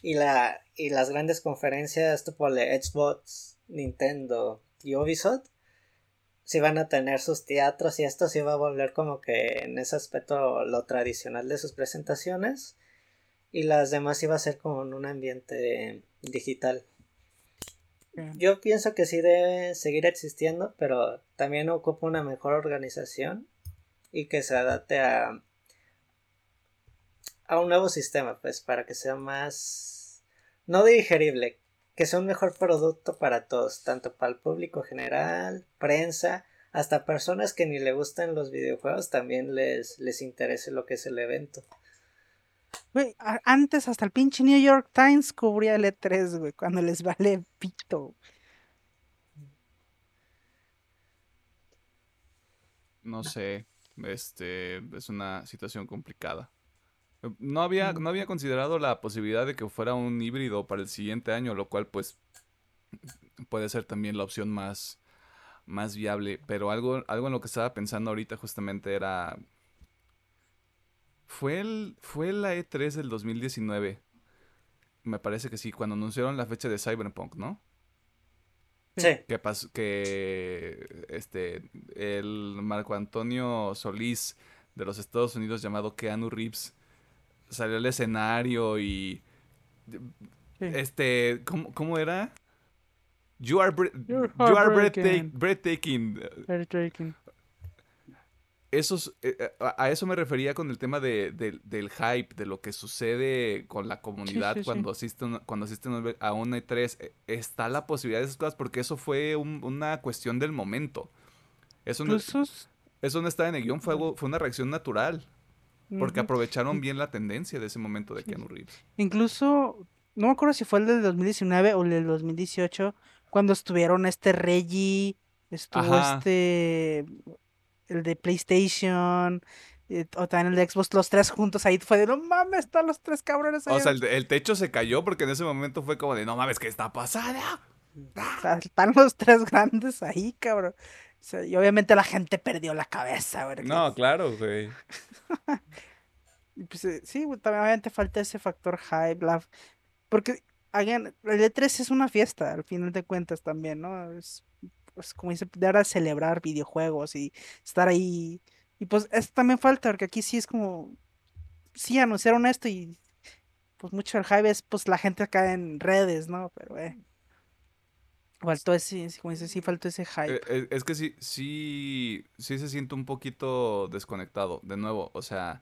y, la, y las grandes conferencias tipo de Xbox, Nintendo y Ubisoft si van a tener sus teatros y esto sí va a volver como que en ese aspecto lo tradicional de sus presentaciones y las demás iba a ser como en un ambiente digital. Yo pienso que sí debe seguir existiendo, pero también ocupa una mejor organización y que se adapte a, a un nuevo sistema, pues, para que sea más, no digerible, que sea un mejor producto para todos, tanto para el público general, prensa, hasta personas que ni le gustan los videojuegos también les, les interese lo que es el evento. Güey, antes hasta el pinche New York Times cubría el E3, güey, cuando les vale pito. No sé, este es una situación complicada. No había, no había considerado la posibilidad de que fuera un híbrido para el siguiente año, lo cual pues puede ser también la opción más, más viable. Pero algo, algo en lo que estaba pensando ahorita justamente era fue, el, fue la E3 del 2019. Me parece que sí, cuando anunciaron la fecha de Cyberpunk, ¿no? Sí. Que pasó que este el Marco Antonio Solís de los Estados Unidos llamado Keanu Reeves salió al escenario y este ¿cómo, ¿cómo, era? You are, you are breathtaking. breathtaking esos, eh, eh, a eso me refería con el tema de, del hype, de lo que sucede con la comunidad cuando, Asisten, cuando asisten a una E3. E, está la posibilidad de esas cosas porque eso fue una cuestión del momento. Eso no, eso no estaba en el guion, fue, fue una reacción natural. Porque aprovecharon bien la tendencia de ese momento de Keanu Reeves. Incluso, no me acuerdo si fue el del 2019 o el del 2018, cuando estuvieron este Reggie, estuvo este el de PlayStation, eh, o también el de Xbox, los tres juntos ahí fue de no mames, están los tres cabrones ahí. O sea, el, techo se cayó porque en ese momento fue como de no mames, ¿qué está pasando? O sea, están los tres grandes ahí, cabrón. y obviamente la gente perdió la cabeza, güey. No, claro, güey. [laughs] pues, eh, sí, también obviamente falta ese factor hype, porque, again, el E3 es una fiesta, al final de cuentas también, ¿no? Es pues, como dice, de ahora celebrar videojuegos y estar ahí. Y pues esto también falta, porque aquí sí es como, sí anunciaron esto y pues mucho el hype es pues la gente acá en redes, ¿no? Pero eh. Faltó ese, como dices, sí faltó ese hype. Eh, eh, es que sí, sí, sí se siente un poquito desconectado. De nuevo, o sea,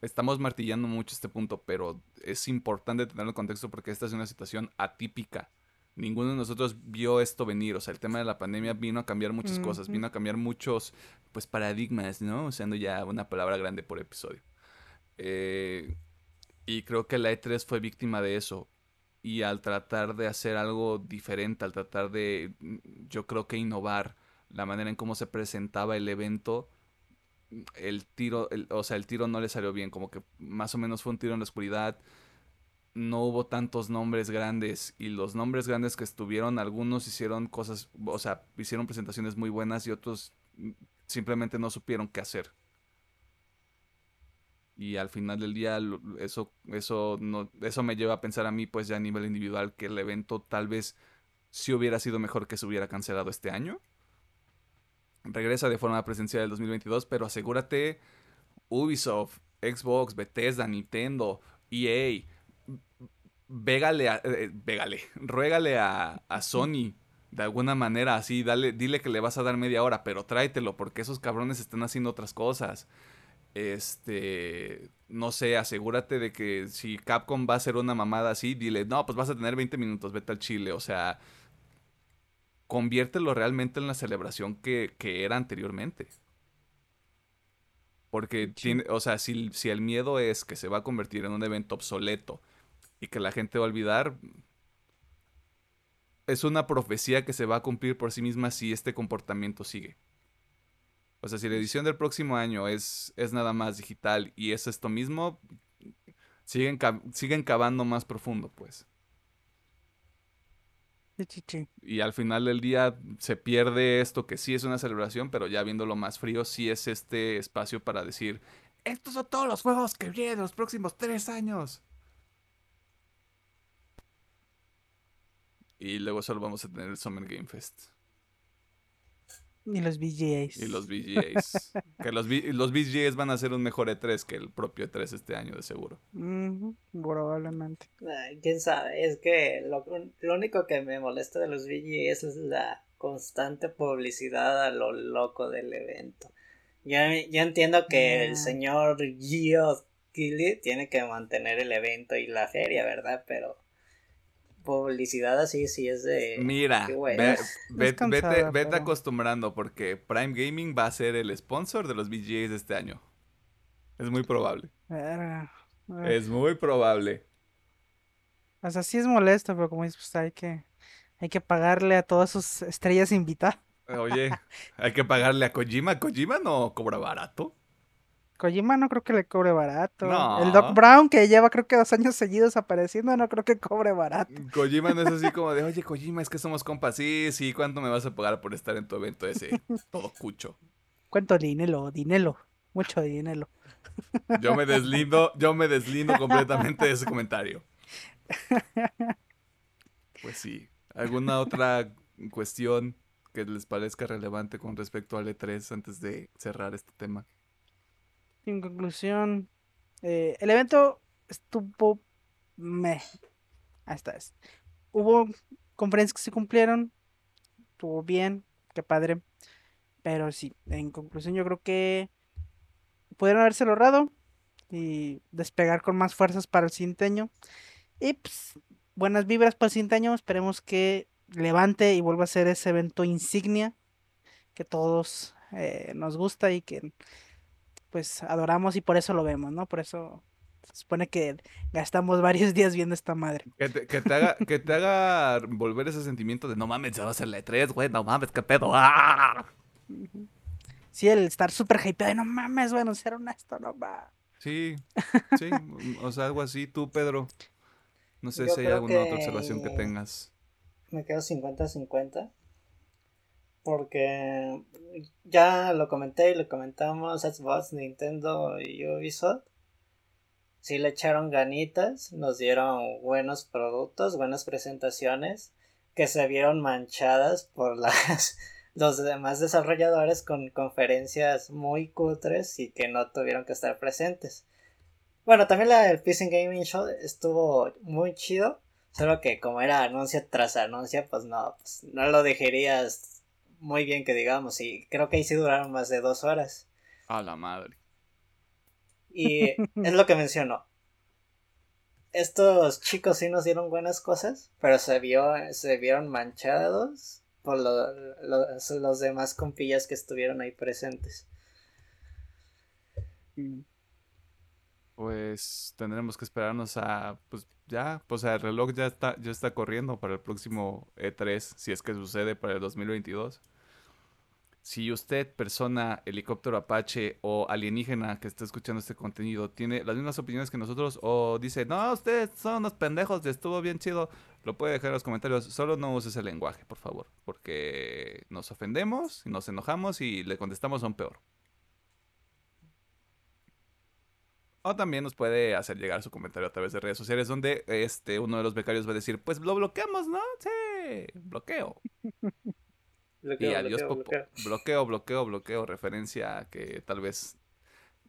estamos martillando mucho este punto, pero es importante tenerlo en contexto porque esta es una situación atípica. Ninguno de nosotros vio esto venir. O sea, el tema de la pandemia vino a cambiar muchas cosas, vino a cambiar muchos, pues, paradigmas, ¿no? Usando ya una palabra grande por episodio. Eh, y creo que la E3 fue víctima de eso. Y al tratar de hacer algo diferente, al tratar de, yo creo que innovar la manera en cómo se presentaba el evento, el tiro, o sea, el tiro no le salió bien, como que más o menos fue un tiro en la oscuridad. No hubo tantos nombres grandes y los nombres grandes que estuvieron, algunos hicieron cosas, o sea, hicieron presentaciones muy buenas y otros simplemente no supieron qué hacer. Y al final del día eso eso no eso me lleva a pensar a mí pues ya a nivel individual que el evento tal vez sí hubiera sido mejor que se hubiera cancelado este año regresa de forma presencial el 2022, pero asegúrate Ubisoft, Xbox, Bethesda, Nintendo, EA, végale, a, eh, ruégale a, a, Sony de alguna manera así, dale, dile que le vas a dar media hora, pero tráetelo porque esos cabrones están haciendo otras cosas. Este, no sé, asegúrate de que si Capcom va a hacer una mamada así, dile, no, pues vas a tener 20 minutos, vete al chile, o sea, conviértelo realmente en la celebración que, era anteriormente. Porque, tiene, o sea, si, si, el miedo es que se va a convertir en un evento obsoleto y que la gente va a olvidar, es una profecía que se va a cumplir por sí misma si este comportamiento sigue. O sea, si la edición del próximo año es, es nada más digital y es esto mismo, siguen, siguen cavando más profundo, pues. Y al final del día se pierde esto que sí es una celebración, pero ya viéndolo más frío, sí es este espacio para decir, estos son todos los juegos que vienen los próximos tres años. Y luego solo vamos a tener el Summer Game Fest. Y los VGAs. Y los VGAs. [laughs] que los, los VGAs van a ser un mejor E3 que el propio E3 este año, de seguro. probablemente. Quién sabe, es que lo, único que me molesta de los VGAs es la constante publicidad a lo loco del evento. Yo, yo entiendo que el señor Gio tiene que mantener el evento y la feria, ¿verdad? Pero publicidad así sí es de... Mira, vete, acostumbrando porque Prime Gaming va a ser el sponsor de los VGAs de este año. Es muy probable. Es muy probable. O sea, sí es molesto, pero como dices, pues hay que, hay que pagarle a todas sus estrellas invitadas. Oye, hay que pagarle a Kojima. Kojima no cobra barato. Kojima no creo que le cobre barato. El Doc Brown, que lleva creo que dos años seguidos apareciendo, no creo que cobre barato. Kojima no es así como de, oye, Kojima, es que somos compas. Sí, sí, ¿cuánto me vas a pagar por estar en tu evento ese? [laughs] Todo cucho. ¿Cuánto dinero? Dinero. Mucho dinero. [laughs] Yo me deslindo, yo me deslindo completamente de ese comentario. [laughs] Pues sí. ¿Alguna otra cuestión que les parezca relevante con respecto al E3 antes de cerrar este tema? En conclusión, eh, el evento estuvo me. Ahí está. Hubo conferencias que se cumplieron. Estuvo bien. Qué padre. Pero sí, en conclusión, yo creo que pudieron haberse logrado y despegar con más fuerzas para el siguiente año. Y pues, buenas vibras para el siguiente año. Esperemos que levante y vuelva a ser ese evento insignia que todos eh, nos gusta y que pues adoramos y por eso lo vemos, ¿no? Por eso se supone que gastamos varios [laughs] días viendo esta madre. Que te, haga, que te haga volver ese sentimiento de no mames, ya va a ser la E3, güey, no mames, qué pedo. ¡Ah! Sí, el estar súper hypeado de no mames, bueno, ser honesto, no va. Sí, [laughs] sí, o sea, algo así. Tú, Pedro, no sé si hay alguna otra observación que tengas. Me quedo 50-50 porque ya lo comenté y lo comentamos Xbox, Nintendo y Ubisoft. Sí le echaron ganitas, nos dieron buenos productos, buenas presentaciones que se vieron manchadas por las [laughs] los demás desarrolladores con conferencias muy cutres y que no tuvieron que estar presentes. Bueno, también la del PC Gaming Show estuvo muy chido. Solo que como era anuncio tras anuncio, pues no, pues no lo dejarías muy bien que digamos. Y creo que ahí sí duraron más de dos horas. A la madre. Y es lo que menciono. Estos chicos sí nos dieron buenas cosas, pero se vio, se vieron manchados por los demás compillas que estuvieron ahí presentes. Mm. Pues tendremos que esperarnos a, pues ya, pues el reloj ya está, ya está corriendo para el próximo E3, si es que sucede para el 2022. Si usted, persona, helicóptero Apache o alienígena que está escuchando este contenido, tiene las mismas opiniones que nosotros o dice, no, ustedes son unos pendejos, estuvo bien chido, lo puede dejar en los comentarios. Solo no use ese lenguaje, por favor, porque nos ofendemos, nos enojamos y le contestamos un peor. O también nos puede hacer llegar su comentario a través de redes sociales donde este uno de los becarios va a decir, pues lo bloqueamos, ¿no? Sí, bloqueo. [laughs] Bloqueo, y adiós, bloqueo, popo. bloqueo. Bloqueo, bloqueo, bloqueo, referencia a que tal vez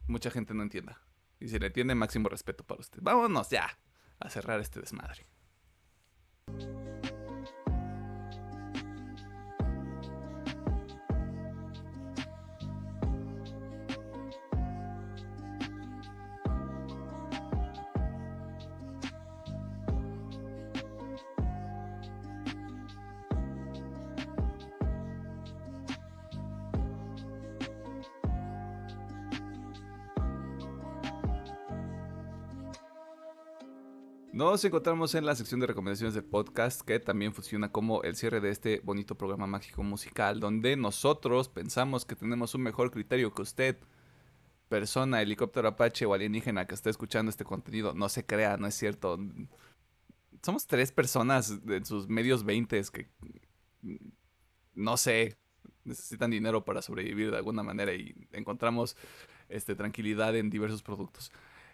mucha gente no entienda. Y si le entiende, máximo respeto para usted. Vámonos ya a cerrar este desmadre. Nos encontramos en la sección de recomendaciones del podcast que también funciona como el cierre de este bonito programa mágico musical donde nosotros pensamos que tenemos un mejor criterio que usted, persona, helicóptero apache o alienígena que está escuchando este contenido. No se crea, no es cierto. Somos tres personas en sus medios veintes que, no sé, necesitan dinero para sobrevivir de alguna manera y encontramos este, tranquilidad en diversos productos.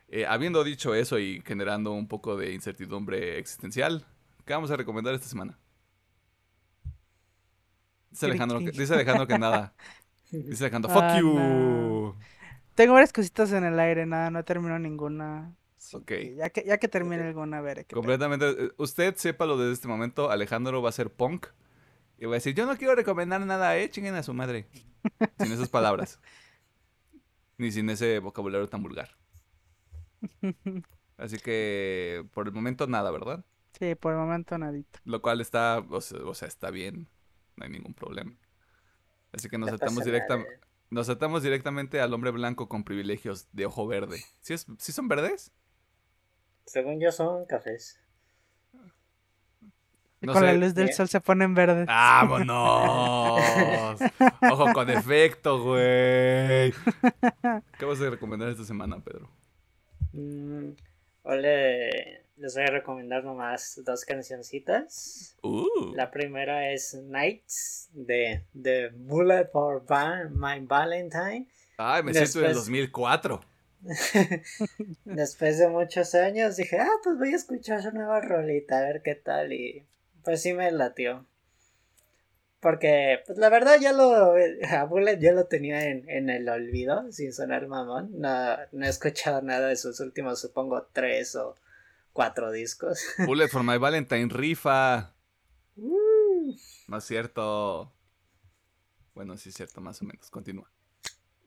Eh, habiendo dicho eso y generando un poco de incertidumbre existencial, ¿qué vamos a recomendar esta semana? Dice Alejandro, que, dice Alejandro que nada. [laughs] Dice Alejandro, fuck Ah, you. no. Tengo varias cositas en el aire, nada, no termino ninguna. Que Ya que, ya que termine alguna, veré qué pedo. Completamente. eh, Usted sépalo desde este momento, Alejandro va a ser punk. Y va a decir, yo no quiero recomendar nada, eh, chinguen a su madre. Sin esas palabras. [laughs] Ni sin ese vocabulario tan vulgar. Así que, por el momento, nada, ¿verdad? Sí, por el momento nadita. Lo cual está, o sea, o sea, está bien. No hay ningún problema. Así que nos No pasa directa, nos saltamos directamente al hombre blanco con privilegios de ojo verde. ¿Sí, es, ¿sí son verdes? Según yo son cafés. No Con la luz del sol se ponen verdes. ¡Vámonos! [laughs] Ojo con efecto, güey. ¿Qué vas a recomendar esta semana, Pedro? Mm, hoy le- les voy a recomendar nomás dos cancioncitas. Uh, La primera es Nights de, de Bullet for My Valentine. Ay, me siento en el después- 2004. [laughs] Después de muchos años dije, ah, pues voy a escuchar su nueva rolita, a ver qué tal. Y pues sí me latió. Porque, pues la verdad, ya lo. [laughs] A Bullet ya lo tenía en, en el olvido, sin sonar mamón. No, no he escuchado nada de sus últimos, supongo, tres o cuatro discos. [laughs] Bullet for my Valentine, rifa. Uh, No es cierto. Bueno, sí es cierto, más o menos. Continúa.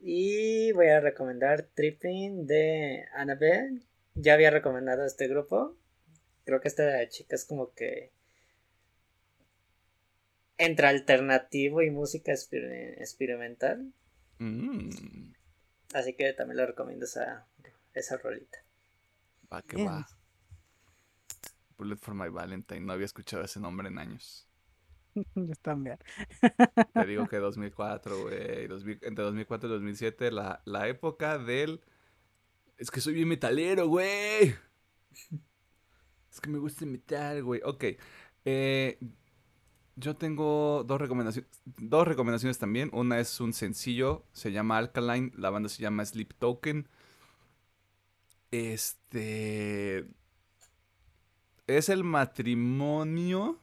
y voy a recomendar Tripping de Annabelle. Ya había recomendado este grupo. Creo que esta chica es como que entre alternativo y música exper- experimental. Mm, Así que también le recomiendo esa, esa rolita. va que Bien. va. Bullet for my Valentine. No había escuchado ese nombre en años. [laughs] Yo también. Te digo que 2004, güey. 2000 entre 2004 y 2007, la, la época del... Es que soy bien metalero, güey. Es que me gusta el metal, güey. Ok. eh, yo tengo dos recomendaciones, dos recomendaciones también. Una es un sencillo, se llama Alkaline. La banda se llama Sleep Token. Este... Es el matrimonio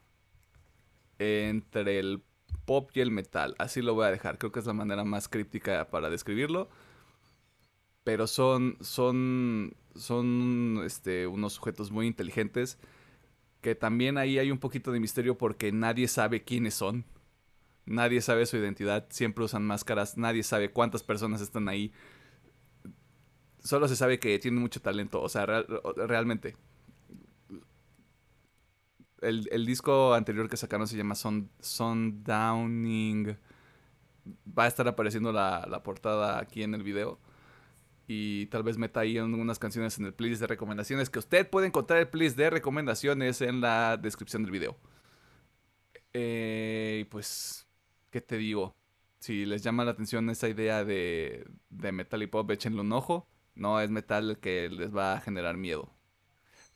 entre el pop y el metal. Así lo voy a dejar. Creo que es la manera más críptica para describirlo. pero son, son, son este, unos sujetos muy inteligentes que también ahí hay un poquito de misterio porque nadie sabe quiénes son. Nadie sabe su identidad, siempre usan máscaras, nadie sabe cuántas personas están ahí. Solo se sabe que tienen mucho talento, o sea, real- realmente. El, el disco anterior que sacaron se llama Sun, Sundowning. Va a estar apareciendo la, la portada aquí en el video. Y tal vez meta ahí unas canciones en el playlist de recomendaciones. Que usted puede encontrar el playlist de recomendaciones en la descripción del video. Eh, pues, ¿qué te digo? Si les llama la atención esa idea de, de metal y pop, échenle un ojo. No es metal que les va a generar miedo.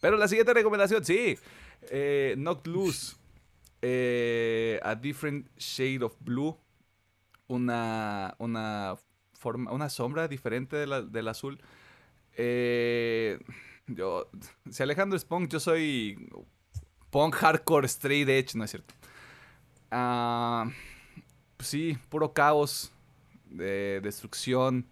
Pero la siguiente recomendación, sí. Eh, Knocked Loose. Eh, a Different Shade of Blue. Una, una, una sombra diferente de la- del azul. Eh, yo, si Alejandro es punk, yo soy punk hardcore straight edge, no es cierto. Ah, pues sí, puro caos, de destrucción.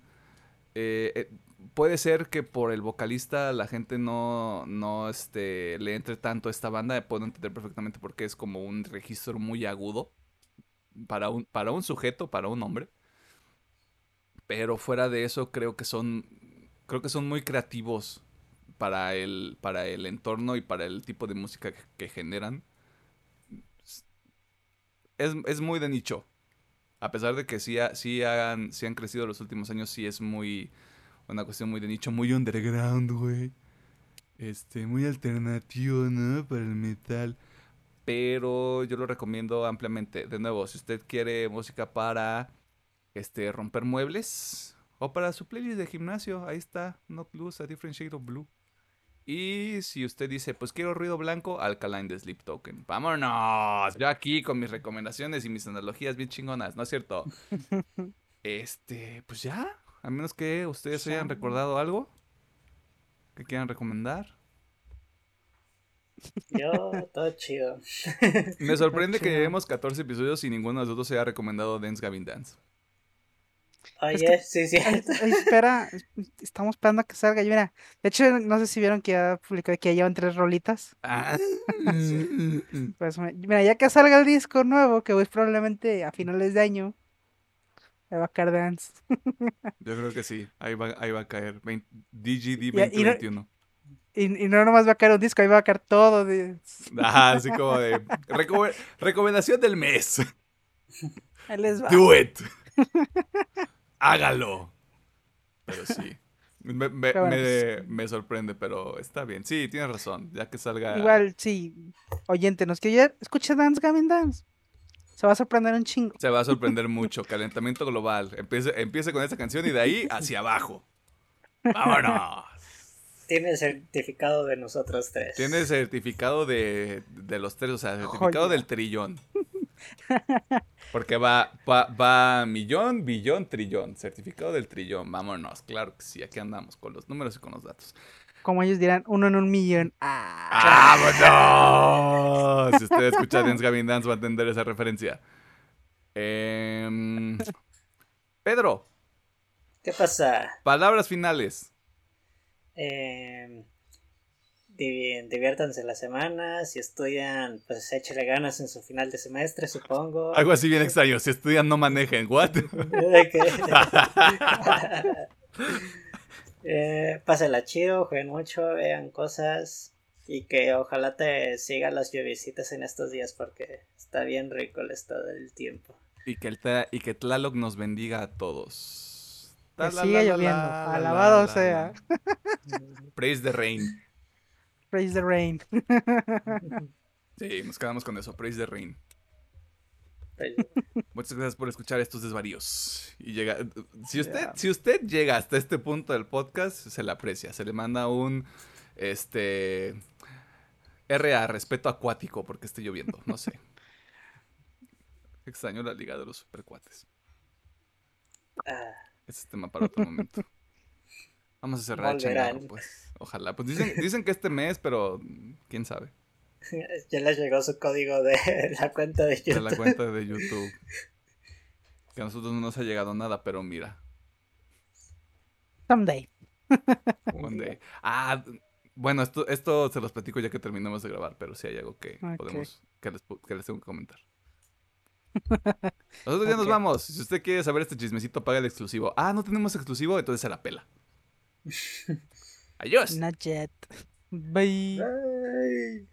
Eh, eh, puede ser que por el vocalista la gente no, no este, le entre tanto a esta banda. Puedo entender perfectamente porque es como un registro muy agudo para un, para un sujeto, para un hombre. Pero fuera de eso, creo que son. Creo que son muy creativos para el, para el entorno y para el tipo de música que, generan. Es, es muy de nicho. A pesar de que sí, sí, han, sí han crecido los últimos años, sí es muy. Una cuestión muy de nicho, muy underground, güey. Este, muy alternativo, ¿no? Para el metal. Pero yo lo recomiendo ampliamente. De nuevo, si usted quiere música para este, romper muebles o para su playlist de gimnasio, ahí está, Not Loose, A Different Shade of Blue. Y si usted dice, pues quiero ruido blanco, Alkaline de Sleep Token. ¡Vámonos! Yo aquí con mis recomendaciones y mis analogías bien chingonas, ¿no es cierto? [laughs] Este, pues ya, a menos que ustedes Ya. hayan recordado algo que quieran recomendar. Yo, todo chido. Me sorprende que chido. llevemos 14 episodios y ninguno de nosotros haya recomendado Dance Gavin Dance. Oye, que- sí, sí. Espera, es- estamos esperando a que salga. Y mira, de hecho, no sé si vieron que ya publicó que ya llevan tres rolitas. Ah. [laughs] Pues me- mira, ya que salga el disco nuevo, que es probablemente a finales de año, ya va a caer Dance. [laughs] Yo creo que sí, ahí va, ahí va a caer. 20 DGD Y- y no- 2021. Y, y no nomás va a caer un disco, ahí va a caer todo. De... [laughs] Ajá, así como de. reco- recomendación del mes. Ahí les va. Do it. Hágalo. Pero sí. Me, me- [laughs] Pero bueno, me- me sorprende, pero está bien. Sí, tienes razón. Ya que salga. Igual, sí, oyente, nos que ya escucha Dance Gavin Dance. Se va a sorprender un chingo. Se va a sorprender mucho. Calentamiento global. Empiece, empiece con esta canción y de ahí hacia abajo. ¡Vámonos! Tiene el certificado de nosotros tres. Tiene certificado de, de los tres, o sea, certificado del trillón. [laughs] Porque va, va, va millón, billón, trillón. Certificado del trillón. Vámonos, claro que sí, aquí andamos con los números y con los datos. Como ellos dirán, uno en un millón. Ah, ¡Vámonos! Si usted escucha [laughs] Dance Gavin Dance va a entender esa referencia. Em, Pedro, ¿Qué pasa? palabras finales. Eh, diviértanse la semana. Si estudian, pues échale ganas en su final de semestre, supongo. Algo así bien extraño. Si estudian, no manejen. ¿What? [laughs] [laughs] Eh, pásenla chido, jueguen mucho, vean cosas. Y que ojalá te sigan las lluviecitas en estos días porque está bien rico el estado del tiempo. Y que, el ta- y que Tlaloc nos bendiga a todos. Que la lloviendo. la la Alabado la sea. [laughs] Praise the rain. Praise the rain. Sí, nos quedamos con eso. Praise the rain. [laughs] Muchas gracias por escuchar estos desvaríos. Y llega, si usted, si usted llega hasta este punto del podcast, se le aprecia, se le manda un este RA, respeto acuático, porque esté lloviendo, no sé. [laughs] Extraño la liga de los supercuates. ah, Ese es tema para otro momento. Vamos a cerrar el Volverán. changarro, pues. Ojalá. Pues dicen, dicen que este mes, pero quién sabe. [laughs] ya les llegó su código de [laughs] la cuenta de De YouTube. la cuenta de YouTube. Que a nosotros no nos ha llegado nada, pero mira. Someday. One day. Ah, bueno, esto, esto se los platico ya que terminemos de grabar, pero sí hay algo que podemos, que les, que les tengo que comentar. Nosotros ya nos vamos. Si usted quiere saber este chismecito, paga el exclusivo. Ah, no tenemos exclusivo, entonces se la pela. Adiós. Not yet. Bye. Ay.